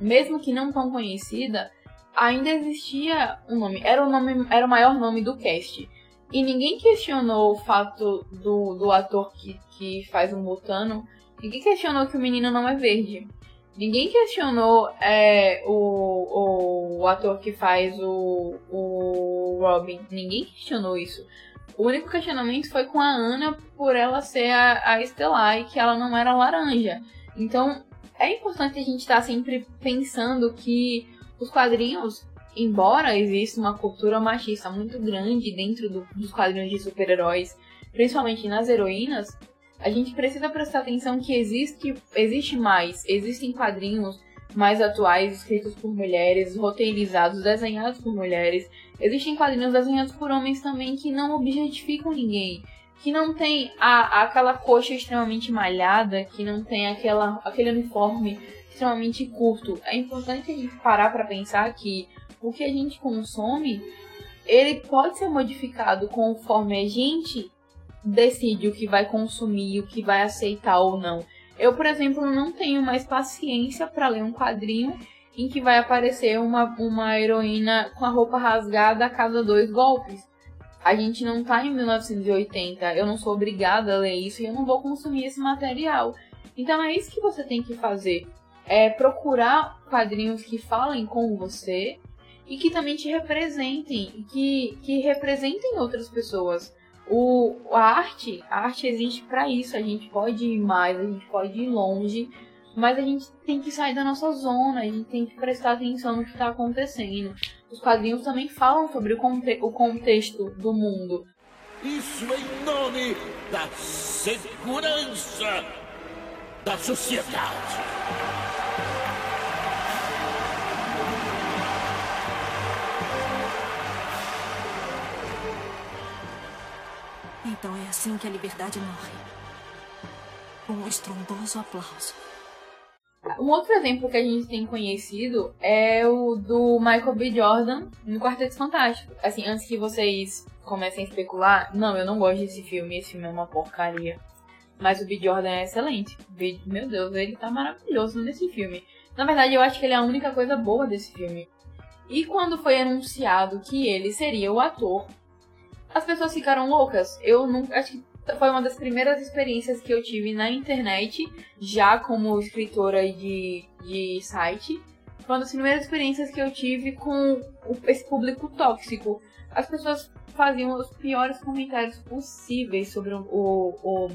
mesmo que não tão conhecida, ainda existia um nome, era o nome, era o maior nome do cast. E ninguém questionou o fato do, do ator que, que faz o Mutano Ninguém questionou que o menino não é verde. Ninguém questionou é, o, o, ator que faz o, o Robin. Ninguém questionou isso. O único questionamento foi com a Ana por ela ser a, a Estelar e que ela não era laranja. Então é importante a gente estar tá sempre pensando que os quadrinhos, embora exista uma cultura machista muito grande dentro do, dos quadrinhos de super-heróis, principalmente nas heroínas, a gente precisa prestar atenção que existe, existe mais, existem quadrinhos mais atuais escritos por mulheres, roteirizados, desenhados por mulheres. Existem quadrinhos desenhados por homens também que não objetificam ninguém, que não tem a, aquela coxa extremamente malhada, que não tem aquela, aquele uniforme extremamente curto. É importante a gente parar para pensar que o que a gente consome, ele pode ser modificado conforme a gente decide o que vai consumir, o que vai aceitar ou não. Eu, por exemplo, não tenho mais paciência para ler um quadrinho em que vai aparecer uma, uma heroína com a roupa rasgada a cada dois golpes. A gente não tá em 1980, eu não sou obrigada a ler isso e eu não vou consumir esse material. Então é isso que você tem que fazer. É procurar quadrinhos que falem com você e que também te representem, que, que representem outras pessoas. O, a arte, a arte existe para isso. A gente pode ir mais, a gente pode ir longe, mas a gente tem que sair da nossa zona, a gente tem que prestar atenção no que está acontecendo. Os quadrinhos também falam sobre o, conte o contexto do mundo. Isso em nome da segurança da sociedade. Então é assim que a liberdade morre. Com um estrondoso aplauso. Um outro exemplo que a gente tem conhecido é o do Michael B. Jordan no Quarteto Fantástico. Assim, antes que vocês comecem a especular, não, eu não gosto desse filme, esse filme é uma porcaria. Mas o B. Jordan é excelente. Meu Deus, ele tá maravilhoso nesse filme. Na verdade, eu acho que ele é a única coisa boa desse filme. E quando foi anunciado que ele seria o ator, as pessoas ficaram loucas. Eu não. Acho que foi uma das primeiras experiências que eu tive na internet, já como escritora de, de site. Foi uma das primeiras experiências que eu tive com esse público tóxico. As pessoas faziam os piores comentários possíveis sobre o, o, o.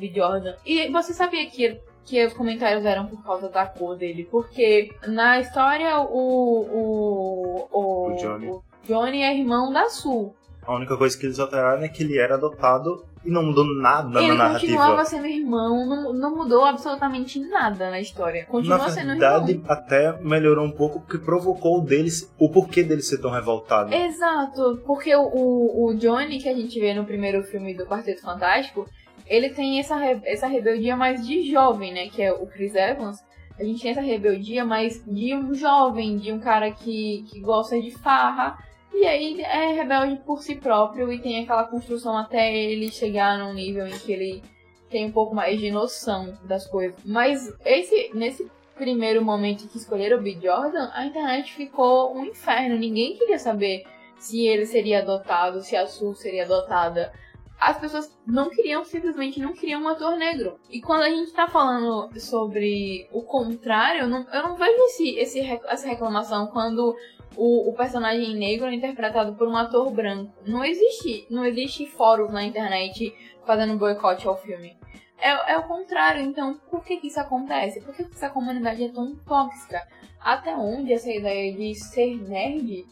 E você sabia que, que os comentários eram por causa da cor dele? Porque na história o, o, o, O Johnny. o Johnny é irmão da Sul. A única coisa que eles alteraram é que ele era adotado e não mudou nada Ele na continuava narrativa. sendo irmão, não, não mudou absolutamente nada na história. Continua Na sendo verdade, irmão. até melhorou um pouco porque provocou deles o porquê dele ser tão revoltado. Exato, porque o, o, o Johnny, que a gente vê no primeiro filme do Quarteto Fantástico, ele tem essa, essa rebeldia mais de jovem, né? Que é o Chris Evans. A gente tem essa rebeldia mais de um jovem, de um cara que, que gosta de farra. E aí é rebelde por si próprio e tem aquela construção até ele chegar num nível em que ele tem um pouco mais de noção das coisas. Mas esse, nesse primeiro momento que escolheram o B. Jordan, a internet ficou um inferno. Ninguém queria saber se ele seria adotado, se a Sul seria adotada. As pessoas não queriam, simplesmente não queriam um ator negro. E quando a gente tá falando sobre o contrário, eu não, eu não vejo esse, esse, essa reclamação quando o, o personagem negro é interpretado por um ator branco. Não existe, não existe fórum na internet fazendo boicote ao filme. É, é o contrário, então por que, que isso acontece? Por que, que essa comunidade é tão tóxica? Até onde essa ideia de ser nerd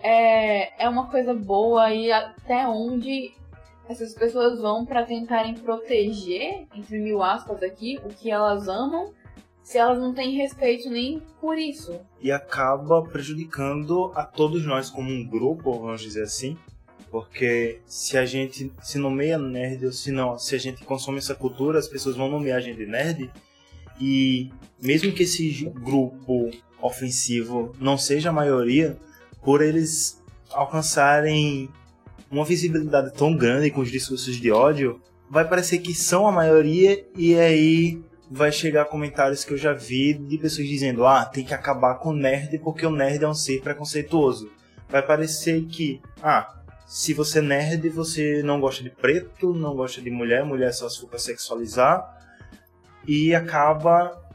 é, é uma coisa boa e até onde essas pessoas vão para tentarem proteger, entre mil aspas aqui, o que elas amam, se elas não têm respeito nem por isso. E acaba prejudicando a todos nós como um grupo, vamos dizer assim. Porque se a gente se nomeia nerd, ou se não, se a gente consome essa cultura, as pessoas vão nomear a gente nerd. E mesmo que esse grupo ofensivo não seja a maioria, por eles alcançarem uma visibilidade tão grande com os discursos de ódio, vai parecer que são a maioria e aí vai chegar comentários que eu já vi de pessoas dizendo: "Ah, tem que acabar com o nerd porque o nerd é um ser preconceituoso". Vai parecer que, ah, se você é nerd, você não gosta de preto, não gosta de mulher, mulher só se for pra sexualizar e acaba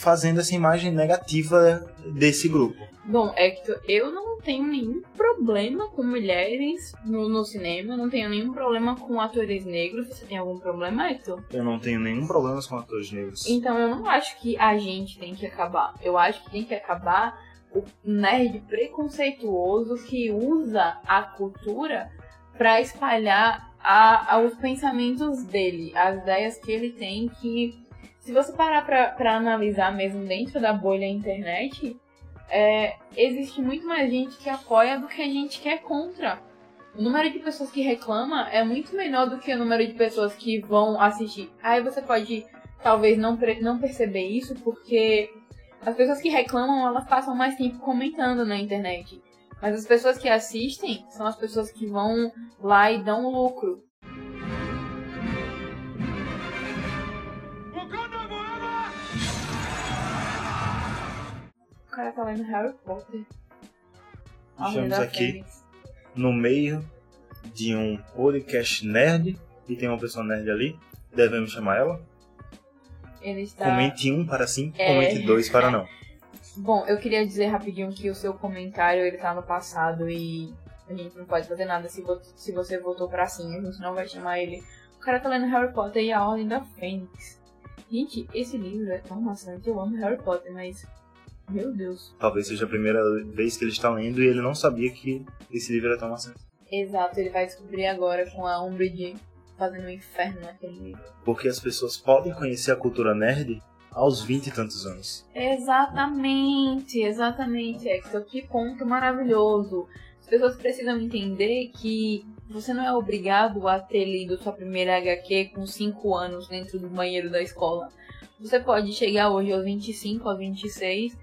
fazendo essa imagem negativa desse grupo. Bom, Hector, eu não tenho nenhum problema com mulheres no, no cinema, não tenho nenhum problema com atores negros. Você tem algum problema, Hector? Eu não tenho nenhum problema com atores negros. Então eu não acho que a gente tem que acabar. Eu acho que tem que acabar o nerd preconceituoso que usa a cultura para espalhar a, a- os pensamentos dele, as ideias que ele tem que se você parar pra, analisar mesmo dentro da bolha internet, é, existe muito mais gente que apoia do que a gente que é contra. O número de pessoas que reclama é muito menor do que o número de pessoas que vão assistir. Aí você pode talvez não, não perceber isso porque as pessoas que reclamam elas passam mais tempo comentando na internet. Mas as pessoas que assistem são as pessoas que vão lá e dão lucro. Cara tá lendo Harry Potter. Estamos aqui Fênix. no meio de um podcast nerd e tem uma pessoa nerd ali, devemos chamar ela? Ele está... Comente um para sim, É. comente dois para não. Bom, eu queria dizer rapidinho que o seu comentário ele tá no passado e a gente não pode fazer nada se, vo- se você voltou pra sim. A gente não vai chamar ele. O cara tá lendo Harry Potter e a Ordem da Fênix. Gente, esse livro é tão maçante. Eu amo Harry Potter, mas. Meu Deus. Talvez seja a primeira vez que ele está lendo e ele não sabia que esse livro era tão maçante. Exato, ele vai descobrir agora com a Umbridge fazendo um inferno naquele livro. Porque as pessoas podem conhecer a cultura nerd aos 20 e tantos anos. Exatamente, exatamente, Hector. Que ponto maravilhoso. As pessoas precisam entender que você não é obrigado a ter lido sua primeira HQ com 5 anos dentro do banheiro da escola. Você pode chegar hoje aos 25, aos 26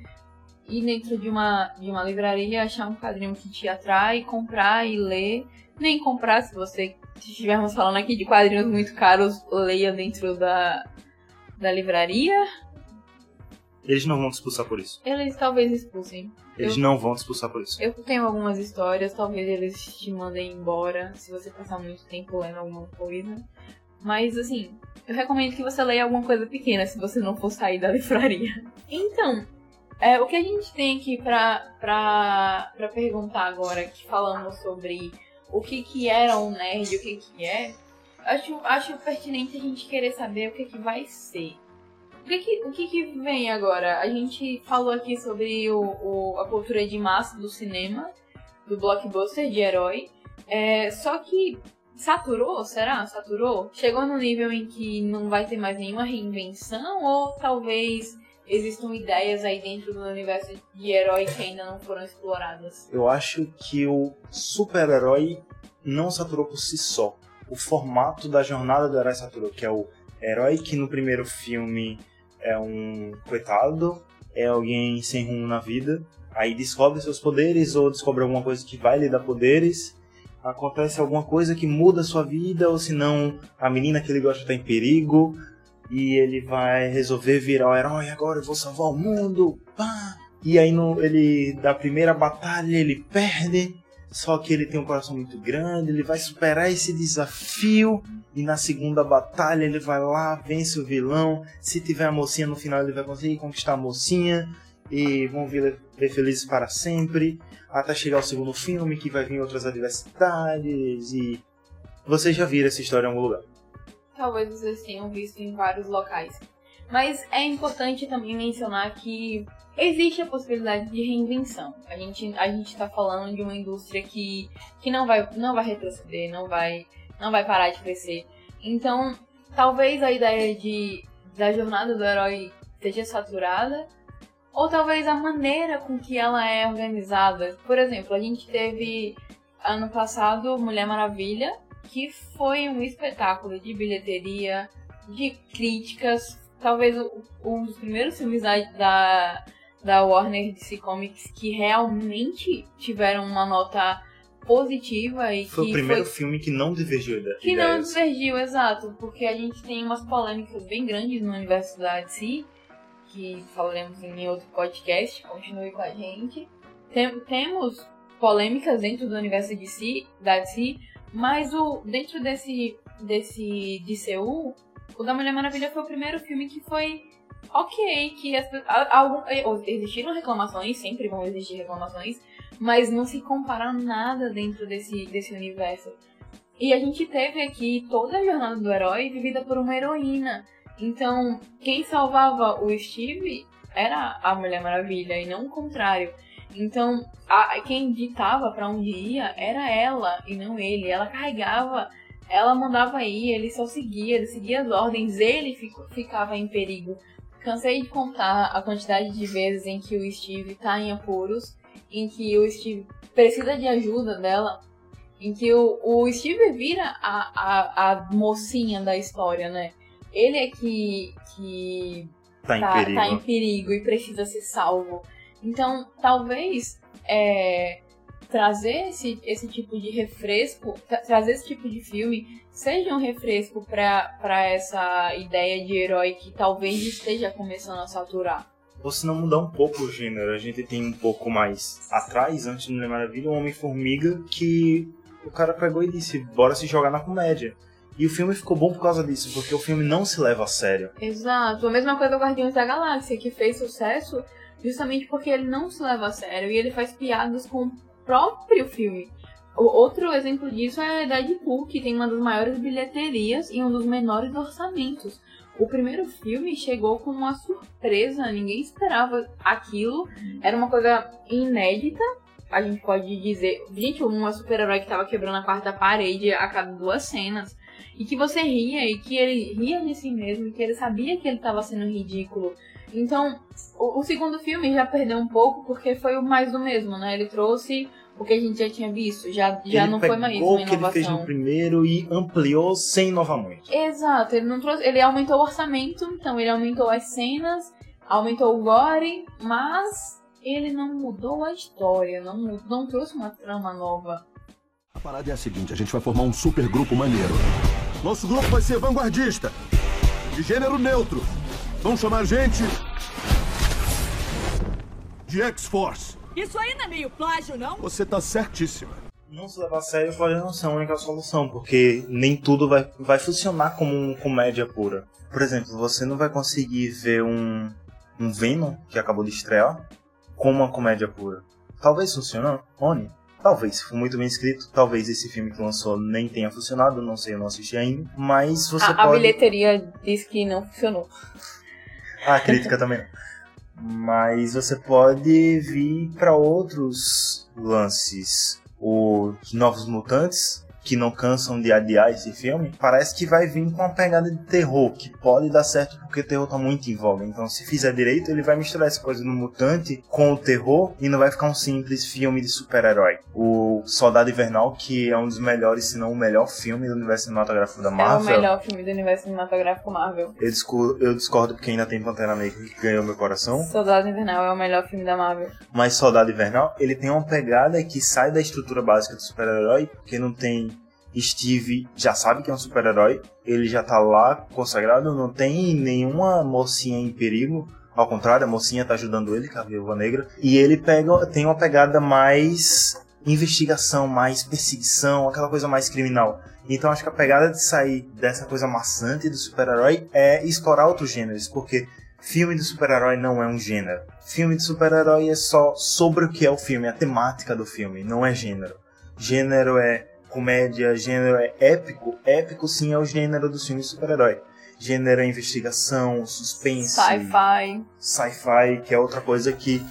ir dentro de uma, de uma livraria, achar um quadrinho que te atrai, comprar e ler. Nem comprar, se você se estivermos falando aqui de quadrinhos muito caros, leia dentro da, da livraria. Eles não vão te expulsar por isso. Eles talvez expulsem. Eles Eu- não vão te expulsar por isso. Eu tenho algumas histórias, talvez eles te mandem embora se você passar muito tempo lendo alguma coisa. Mas assim, eu recomendo que você leia alguma coisa pequena se você não for sair da livraria. Então, é, o que a gente tem aqui pra perguntar agora, que falamos sobre o que, que era um nerd, o que, que é, acho, acho pertinente a gente querer saber o que, que vai ser. O que, que, o que, que vem agora? A gente falou aqui sobre o, o- a cultura de massa do cinema, do blockbuster de herói. É, só que saturou, será? Saturou? Chegou no nível em que não vai ter mais nenhuma reinvenção? Ou talvez existam ideias aí dentro do universo de herói que ainda não foram exploradas? Eu acho que o super-herói não saturou por si só. O formato da jornada do herói saturou, que é o herói que no primeiro filme é um coitado, é alguém sem rumo na vida, aí descobre seus poderes ou descobre alguma coisa que vai lhe dar poderes, acontece alguma coisa que muda a sua vida, ou senão a menina que ele gosta está em perigo, e ele vai resolver virar o herói, agora eu vou salvar o mundo, pá! E aí no, ele da primeira batalha ele perde, só que ele tem um coração muito grande, ele vai superar esse desafio e na segunda batalha ele vai lá, vence o vilão. Se tiver a mocinha no final ele vai conseguir conquistar a mocinha e vão viver felizes para sempre, até chegar o segundo filme que vai vir outras adversidades e vocês já viram essa história em algum lugar. Talvez vocês tenham visto em vários locais. Mas é importante também mencionar que existe a possibilidade de reinvenção. A gente a gente está falando de uma indústria que, que não vai não vai retroceder, não vai não vai parar de crescer. Então, talvez a ideia de da jornada do herói esteja saturada, ou talvez a maneira com que ela é organizada. Por exemplo, a gente teve ano passado Mulher Maravilha, que foi um espetáculo de bilheteria, de críticas, talvez o- um dos primeiros filmes da, da, da Warner DC Comics que realmente tiveram uma nota positiva e Foi o primeiro foi filme que não divergiu da que não ideias. divergiu, exato, porque a gente tem umas polêmicas bem grandes no universo da DC, que falaremos em outro podcast, continue com a gente. Tem- temos polêmicas dentro do universo de si, da DC, mas o, dentro desse, desse DCU, o da Mulher Maravilha foi o primeiro filme que foi ok, que as, a- existiram reclamações, sempre vão existir reclamações, mas não se compara nada dentro desse, desse universo. E a gente teve aqui toda a jornada do herói vivida por uma heroína. Então, quem salvava o Steve era a Mulher Maravilha e não o contrário. Então, a, quem ditava pra onde ia era ela e não ele. Ela carregava, ela mandava ir, ele só seguia, ele seguia as ordens, ele fico- ficava em perigo. Cansei de contar a quantidade de vezes em que o Steve tá em apuros, em que o Steve precisa de ajuda dela, em que o, o Steve vira a, a, a mocinha da história, né? Ele é que, que Tá em tá, perigo. tá em perigo e precisa ser salvo. Então, talvez é, trazer esse, esse tipo de refresco, tra- trazer esse tipo de filme seja um refresco pra pra essa ideia de herói que talvez esteja começando a saturar. Ou se não mudar um pouco o gênero, a gente tem um pouco mais atrás, antes do Mulher Maravilha, o Homem-Formiga, que o cara pegou e disse, bora se jogar na comédia. E o filme ficou bom por causa disso, porque o filme não se leva a sério. Exato. A mesma coisa do Guardiões da Galáxia, que fez sucesso justamente porque ele não se leva a sério e ele faz piadas com o próprio filme. O outro exemplo disso é Deadpool, que tem uma das maiores bilheterias e um dos menores orçamentos. O primeiro filme chegou com uma surpresa, ninguém esperava aquilo. Era uma coisa inédita, a gente pode dizer. Gente, um super-herói que tava quebrando a quarta parede a cada duas cenas. E que você ria, e que ele ria de si mesmo, e que ele sabia que ele tava sendo ridículo. Então, o, o segundo filme já perdeu um pouco porque foi o mais do mesmo, né? Ele trouxe o que a gente já tinha visto, já, já ele não foi mais uma o que ele fez inovação. no primeiro e ampliou sem inovar muito. Exato, ele não trouxe, ele aumentou o orçamento, então ele aumentou as cenas, aumentou o gore, mas ele não mudou a história, não, não trouxe uma trama nova. A parada é a seguinte, a gente vai formar um super grupo maneiro. Nosso grupo vai ser vanguardista. De gênero neutro. Vamos chamar a gente... De X-Force. Isso aí não é meio plágio, não? Você tá certíssima. Não se levar a sério pode não ser a única solução, porque nem tudo vai, vai funcionar como uma comédia pura. Por exemplo, você não vai conseguir ver um, um Venom, que acabou de estrear, como uma comédia pura. Talvez funcione. Talvez, se for muito bem escrito, talvez esse filme que lançou nem tenha funcionado, não sei, eu não assisti ainda. Mas você A, a pode... bilheteria diz que não funcionou. A crítica também. Mas você pode vir para outros lances. Os Novos Mutantes, que não cansam de adiar esse filme, parece que vai vir com uma pegada de terror, que pode dar certo porque o terror tá muito em voga. Então, se fizer direito, ele vai misturar essa coisa do mutante com o terror e não vai ficar um simples filme de super-herói. O Soldado Invernal, que é um dos melhores, se não o melhor filme do universo cinematográfico da É o Marvel. melhor filme do universo cinematográfico Marvel. Eu discordo, eu discordo porque ainda tem Pantera Negra que ganhou meu coração. Soldado Invernal é o melhor filme da Marvel. Mas Soldado Invernal, ele tem uma pegada que sai da estrutura básica do super-herói, porque não tem Steve, já sabe que é um super-herói, ele já tá lá consagrado, não tem nenhuma mocinha em perigo, ao contrário, a mocinha tá ajudando ele, que é a Viúva Negra, e ele pega, tem uma pegada mais investigação, mais perseguição, aquela coisa mais criminal. Então acho que a pegada de sair dessa coisa maçante do super-herói é explorar outros gêneros, porque filme de super-herói não é um gênero. Filme de super-herói é só sobre o que é o filme, a temática do filme, não é gênero. Gênero é comédia, gênero é épico. Épico sim é o gênero dos filmes super-herói. Gênero é investigação, suspense, Sci-fi. sci-fi, que é outra coisa que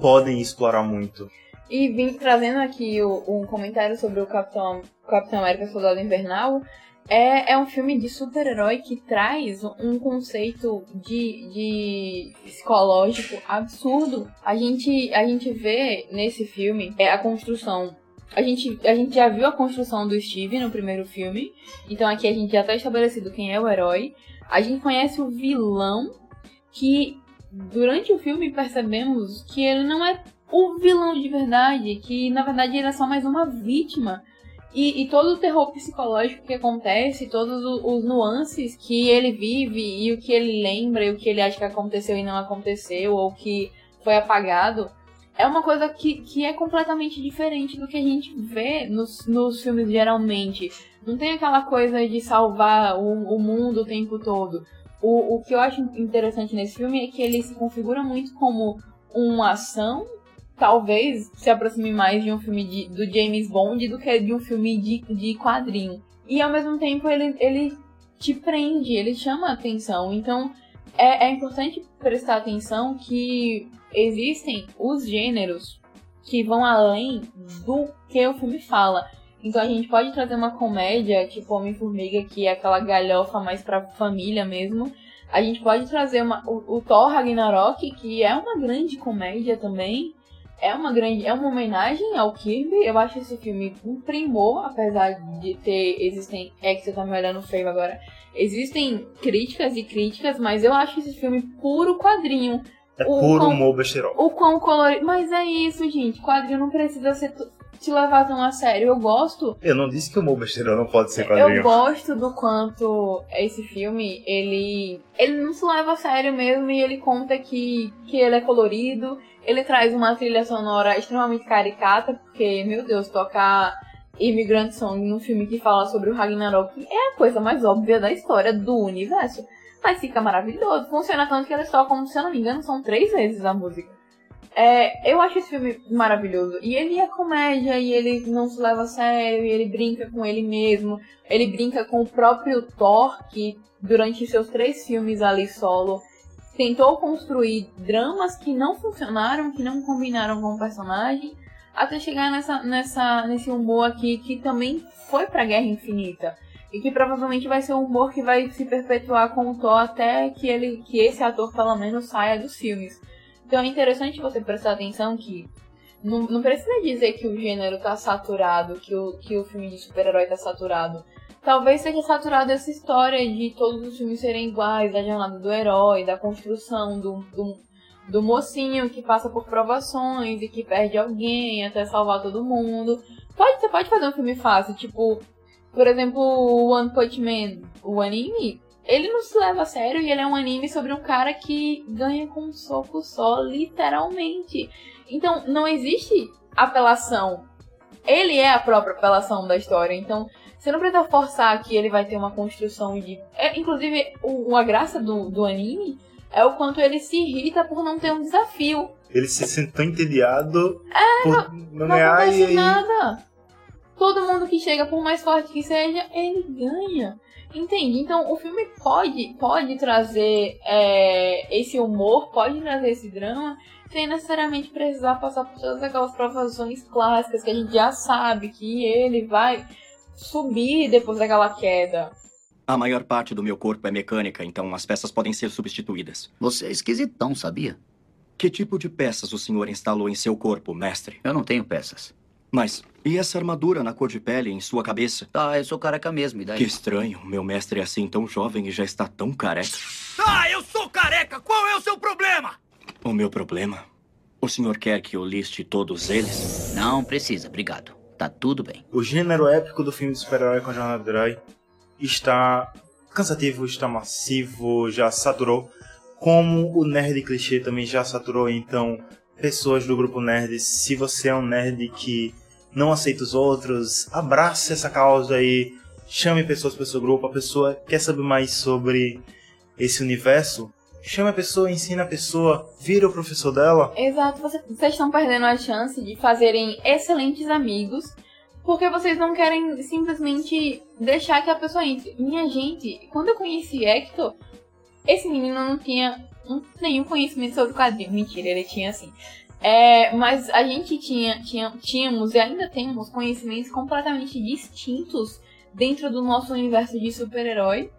podem explorar muito. E vim trazendo aqui o- um comentário sobre o Capitão, Capitão América Soldado Invernal. É, é um filme de super-herói que traz um conceito de, de psicológico absurdo. A gente, a gente vê nesse filme é a construção. A gente, a gente já viu a construção do Steve no primeiro filme. Então aqui a gente já tá estabelecido quem é o herói. A gente conhece o vilão que durante o filme percebemos que ele não é o vilão de verdade, que na verdade ele é só mais uma vítima. E, e todo o terror psicológico que acontece, todos o- os nuances que ele vive e o que ele lembra e o que ele acha que aconteceu e não aconteceu, ou que foi apagado, é uma coisa que, que é completamente diferente do que a gente vê nos, nos filmes geralmente. Não tem aquela coisa de salvar o, o mundo o tempo todo. O, o que eu acho interessante nesse filme é que ele se configura muito como uma ação, talvez se aproxime mais de um filme de, do James Bond do que de um filme de, de quadrinho. E ao mesmo tempo ele, ele te prende, ele chama a atenção. Então é, é importante prestar atenção que existem os gêneros que vão além do que o filme fala. Então a gente pode trazer uma comédia, tipo Homem-Formiga, que é aquela galhofa mais pra família mesmo. A gente pode trazer uma, o, o Thor Ragnarok, que é uma grande comédia também. É uma grande. É uma homenagem ao Kirby. Eu acho esse filme um primor, apesar de ter. Existem. É que você tá me olhando feio agora. Existem críticas e críticas, mas eu acho esse filme puro quadrinho. É O puro quão- humor besterol. O quão colorido. Mas é isso, gente. Quadrinho não precisa ser te levar tão a sério. Eu gosto. Eu não disse que o humor besterol não pode ser Eu quadrinho. gosto do quanto esse filme, ele. Ele não se leva a sério mesmo e ele conta que, que ele é colorido. Ele traz uma trilha sonora extremamente caricata, porque, meu Deus, tocar Immigrant Song num filme que fala sobre o Ragnarok é a coisa mais óbvia da história do universo. Mas fica maravilhoso. Funciona tanto que eles tocam, se eu não me engano, são três vezes a música. É, eu acho esse filme maravilhoso. E ele é comédia, e ele não se leva a sério, e ele brinca com ele mesmo. Ele brinca com o próprio Thor, que durante seus três filmes ali solo tentou construir dramas que não funcionaram, que não combinaram com o personagem, até chegar nessa, nessa, nesse humor aqui que também foi pra Guerra Infinita. E que provavelmente vai ser um humor que vai se perpetuar com o Thor até que, ele, que esse ator pelo menos saia dos filmes. Então é interessante você prestar atenção que não, não precisa dizer que o gênero tá saturado, que o, que o filme de super-herói tá saturado. Talvez seja saturado essa história de todos os filmes serem iguais, da jornada do herói, da construção do, do, do mocinho que passa por provações e que perde alguém até salvar todo mundo. Pode, você pode fazer um filme fácil, tipo, por exemplo, o One Punch Man, o anime, ele não se leva a sério e ele é um anime sobre um cara que ganha com um soco só, literalmente. Então, não existe apelação. Ele é a própria apelação da história. Então, você não precisa forçar que ele vai ter uma construção de. É, inclusive, o, a graça do, do anime é o quanto ele se irrita por não ter um desafio. Ele se sente tão entediado é, por não, não acontece e... nada. Todo mundo que chega, por mais forte que seja, ele ganha. Entende? Então o filme pode, pode trazer é, esse humor, pode trazer esse drama, sem necessariamente precisar passar por todas aquelas provações clássicas que a gente já sabe que ele vai subir depois daquela queda. A maior parte do meu corpo é mecânica, então as peças podem ser substituídas. Você é esquisitão, sabia? Que tipo de peças o senhor instalou em seu corpo, mestre? Eu não tenho peças. Mas e essa armadura na cor de pele em sua cabeça? Tá, eu sou careca mesmo, e daí? Que estranho. Meu mestre é assim tão jovem e já está tão careca. Ah, eu sou careca! Qual é o seu problema? O meu problema? O senhor quer que eu liste todos eles? Não precisa, obrigado. Tá tudo bem. O gênero épico do filme de super-herói com a jornada do herói está cansativo, está massivo, já saturou. Como o nerd clichê também já saturou, então pessoas do grupo nerd, se você é um nerd que não aceita os outros, abrace essa causa aí, chame pessoas para o seu grupo, a pessoa quer saber mais sobre esse universo, chame a pessoa, ensina a pessoa, vira o professor dela. Exato, vocês estão perdendo a chance de fazerem excelentes amigos, porque vocês não querem simplesmente deixar que a pessoa entre. Minha gente, quando eu conheci Hector, esse menino não tinha nenhum conhecimento sobre o quadrinho. Mentira, ele tinha assim. É, mas a gente tinha, tinha, tínhamos e ainda temos conhecimentos completamente distintos dentro do nosso universo de super-herói,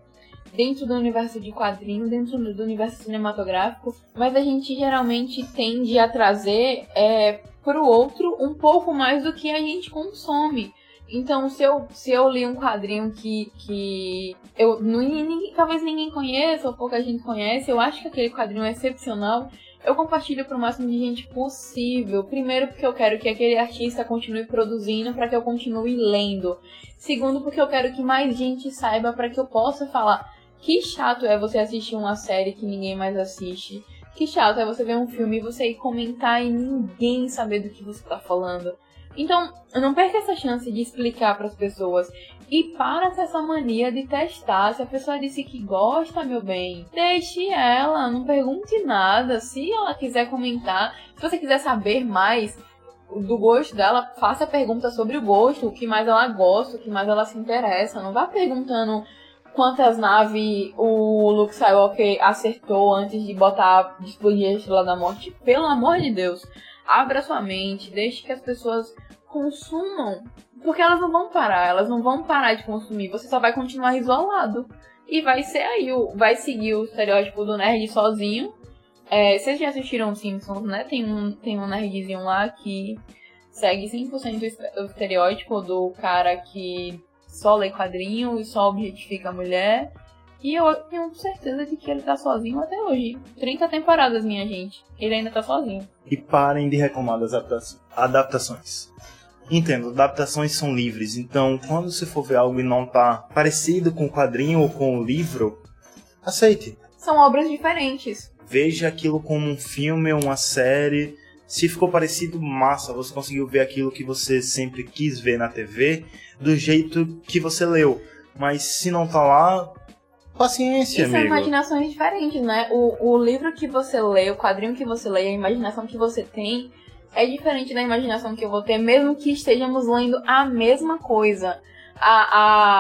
dentro do universo de quadrinho, dentro do universo cinematográfico, mas a gente geralmente tende a trazer é, para o outro um pouco mais do que a gente consome. Então, se eu, se eu li um quadrinho que, que eu ninguém, talvez ninguém conheça ou pouca gente conhece, eu acho que aquele quadrinho é excepcional eu compartilho para o máximo de gente possível. Primeiro, porque eu quero que aquele artista continue produzindo para que eu continue lendo. Segundo, porque eu quero que mais gente saiba para que eu possa falar. Que chato é você assistir uma série que ninguém mais assiste. Que chato é você ver um filme e você ir comentar e ninguém saber do que você está falando. Então, não perca essa chance de explicar para as pessoas. E para com essa mania de testar. Se a pessoa disse que gosta, meu bem, deixe ela, não pergunte nada. Se ela quiser comentar, se você quiser saber mais do gosto dela, faça pergunta sobre o gosto, o que mais ela gosta, o que mais ela se interessa. Não vá perguntando quantas naves o Luke Skywalker acertou antes de botar, explodir a Estrela da Morte. Pelo amor de Deus abra sua mente, deixe que as pessoas consumam, porque elas não vão parar, elas não vão parar de consumir, você só vai continuar isolado. E vai ser aí, o, vai seguir o estereótipo do nerd sozinho. É, vocês já assistiram Simpsons, né? Tem um, tem um nerdzinho lá que segue 100% o estereótipo do cara que só lê quadrinho e só objetifica a mulher e eu tenho certeza de que ele tá sozinho até hoje. 30 temporadas, minha gente. Ele ainda tá sozinho. E parem de reclamar das adaptações. Entendo, adaptações são livres, então quando você for ver algo e não tá parecido com o quadrinho ou com o livro, aceite. São obras diferentes. Veja aquilo como um filme ou uma série Se ficou parecido, massa, você conseguiu ver aquilo que você sempre quis ver na TV do jeito que você leu. Mas se não tá lá, paciência, E são amigo. imaginações diferentes, né? O, o livro que você lê, o quadrinho que você lê, a imaginação que você tem é diferente da imaginação que eu vou ter, mesmo que estejamos lendo a mesma coisa. A,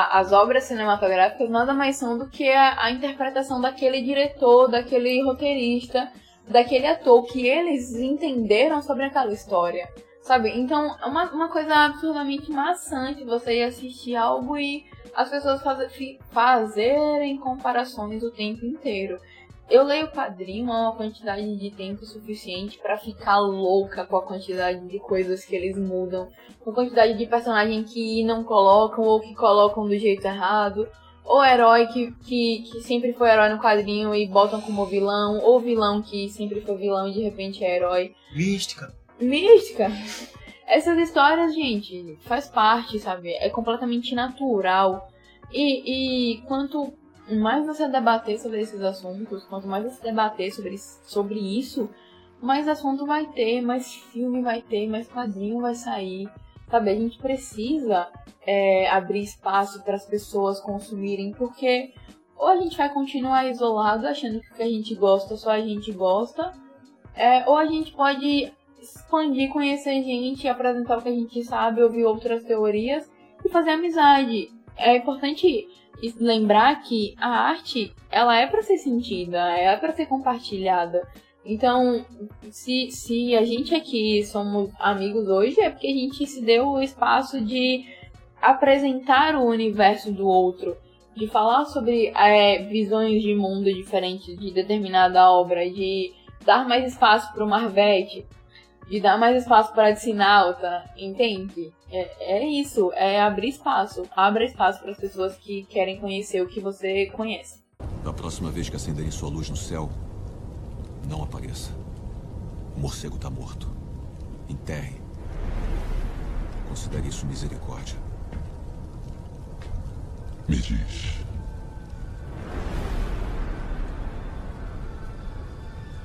a- as obras cinematográficas nada mais são do que a, a interpretação daquele diretor, daquele roteirista, daquele ator que eles entenderam sobre aquela história. Sabe? Então, é uma, uma coisa absurdamente maçante você ir assistir algo e as pessoas fi- fazerem comparações o tempo inteiro. Eu leio quadrinho há uma quantidade de tempo suficiente pra ficar louca com a quantidade de coisas que eles mudam, com a quantidade de personagem que não colocam ou que colocam do jeito errado, ou herói que, que, que sempre foi herói no quadrinho e botam como vilão, ou vilão que sempre foi vilão e de repente é herói. Mística. Mística. Essas histórias, gente, faz parte, sabe? É completamente natural. E, e quanto mais você debater sobre esses assuntos, quanto mais você debater sobre, sobre isso, mais assunto vai ter, mais filme vai ter, mais quadrinho vai sair. Sabe, a gente precisa é, abrir espaço para as pessoas consumirem, porque ou a gente vai continuar isolado achando que o que a gente gosta só a gente gosta, é, ou a gente pode expandir, conhecer gente, apresentar o que a gente sabe, ouvir outras teorias e fazer amizade. É importante lembrar que a arte, ela é para ser sentida, é para ser compartilhada. Então, se, se a gente aqui somos amigos hoje, é porque a gente se deu o espaço de apresentar o universo do outro, de falar sobre é, visões de mundo diferentes de determinada obra, de dar mais espaço para o Marvete, de dar mais espaço para a Dissinalta, entende? É, é isso, é abrir espaço. Abra espaço para as pessoas que querem conhecer o que você conhece. Da próxima vez que acenderem sua luz no céu, não apareça. O morcego tá morto. Enterre. Considere isso misericórdia. Me diz.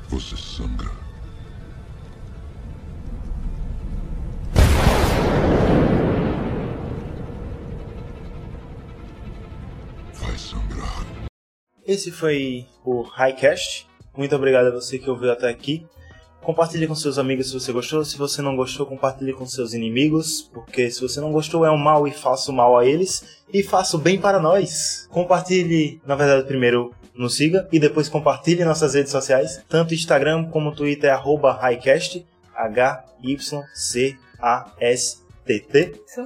Você sangra. Esse foi o Highcast. Muito obrigado a você que ouviu até aqui. Compartilhe com seus amigos se você gostou. Se você não gostou, compartilhe com seus inimigos. Porque se você não gostou, é um mal e faça o mal a eles. E faça o bem para nós. Compartilhe, na verdade, primeiro nos siga e depois compartilhe em nossas redes sociais. Tanto Instagram como Twitter é arroba Highcast. H-Y-C-A-S-T-T.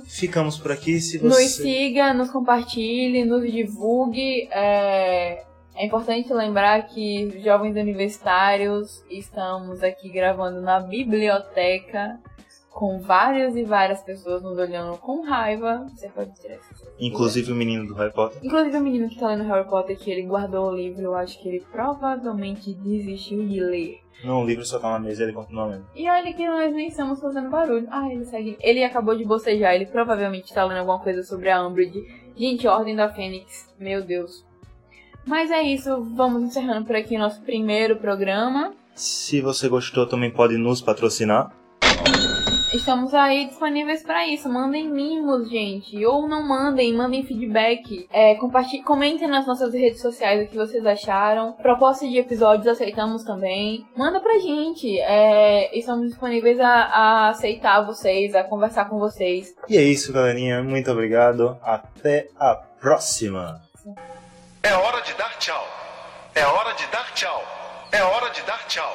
Ficamos por aqui. Se Nos você... siga, nos compartilhe, nos divulgue. É... É importante lembrar que, jovens universitários, estamos aqui gravando na biblioteca com várias e várias pessoas nos olhando com raiva. Você pode tirar isso. Inclusive o menino do Harry Potter. Inclusive o menino que tá lendo Harry Potter, que ele guardou o livro, eu acho que ele provavelmente desistiu de ler. Não, o livro só tá na mesa e ele continua lendo. E olha que nós nem estamos fazendo barulho. Ah, ele segue. Ele acabou de bocejar, ele provavelmente tá lendo alguma coisa sobre a Umbridge. Gente, Ordem da Fênix, meu Deus. Mas é isso, vamos encerrando por aqui nosso primeiro programa. Se você gostou, também pode nos patrocinar. Estamos aí disponíveis para isso. Mandem mimos, gente. Ou não mandem, mandem feedback. É, compartilhem, comentem nas nossas redes sociais o que vocês acharam. Propostas de episódios aceitamos também. Manda pra gente. É, estamos disponíveis a, a aceitar vocês, a conversar com vocês. E é isso, galerinha. Muito obrigado. Até a próxima. É hora de dar tchau. É hora de dar tchau. É hora de dar tchau.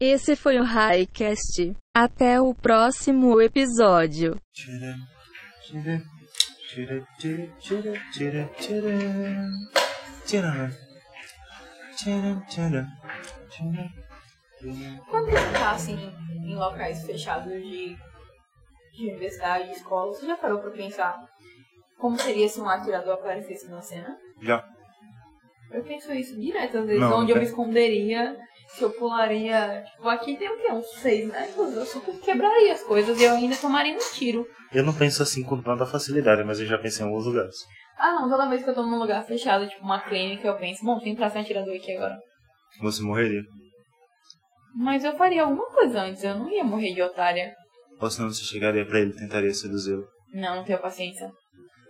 Esse foi o Highcast. Até o próximo episódio. Quando você tá assim em locais fechados de, de universidade, de escola, você já parou pra pensar como seria se um atirador aparecesse na cena? Já. Eu penso isso direto, às vezes, Não, onde eu me esconderia, se eu pularia. Tipo, aqui tem o quê? Uns seis metros? Eu super quebraria as coisas e eu ainda tomaria um tiro. Eu não penso assim com tanta facilidade, mas eu já pensei em alguns lugares. Ah, não, toda vez que eu tô num lugar fechado, tipo uma clínica, eu penso, bom, tem que entrar sem atirador aqui agora. Você morreria. Mas eu faria alguma coisa antes, eu não ia morrer de otária. Ou senão você chegaria pra ele e tentaria seduzi-lo. Não, não tenho paciência.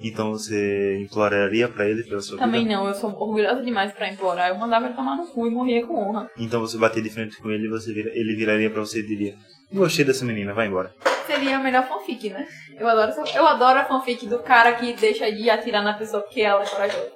Então você imploraria pra ele pela sua Também vida? não, eu sou orgulhosa demais pra implorar. Eu mandava ele tomar no cu e morria com honra. Então você bater de frente com ele e você vira- ele viraria pra você e diria: Gostei dessa menina, vai embora. Seria a melhor fanfic, né? Eu adoro, eu adoro a fanfic do cara que deixa de atirar na pessoa porque ela é corajosa.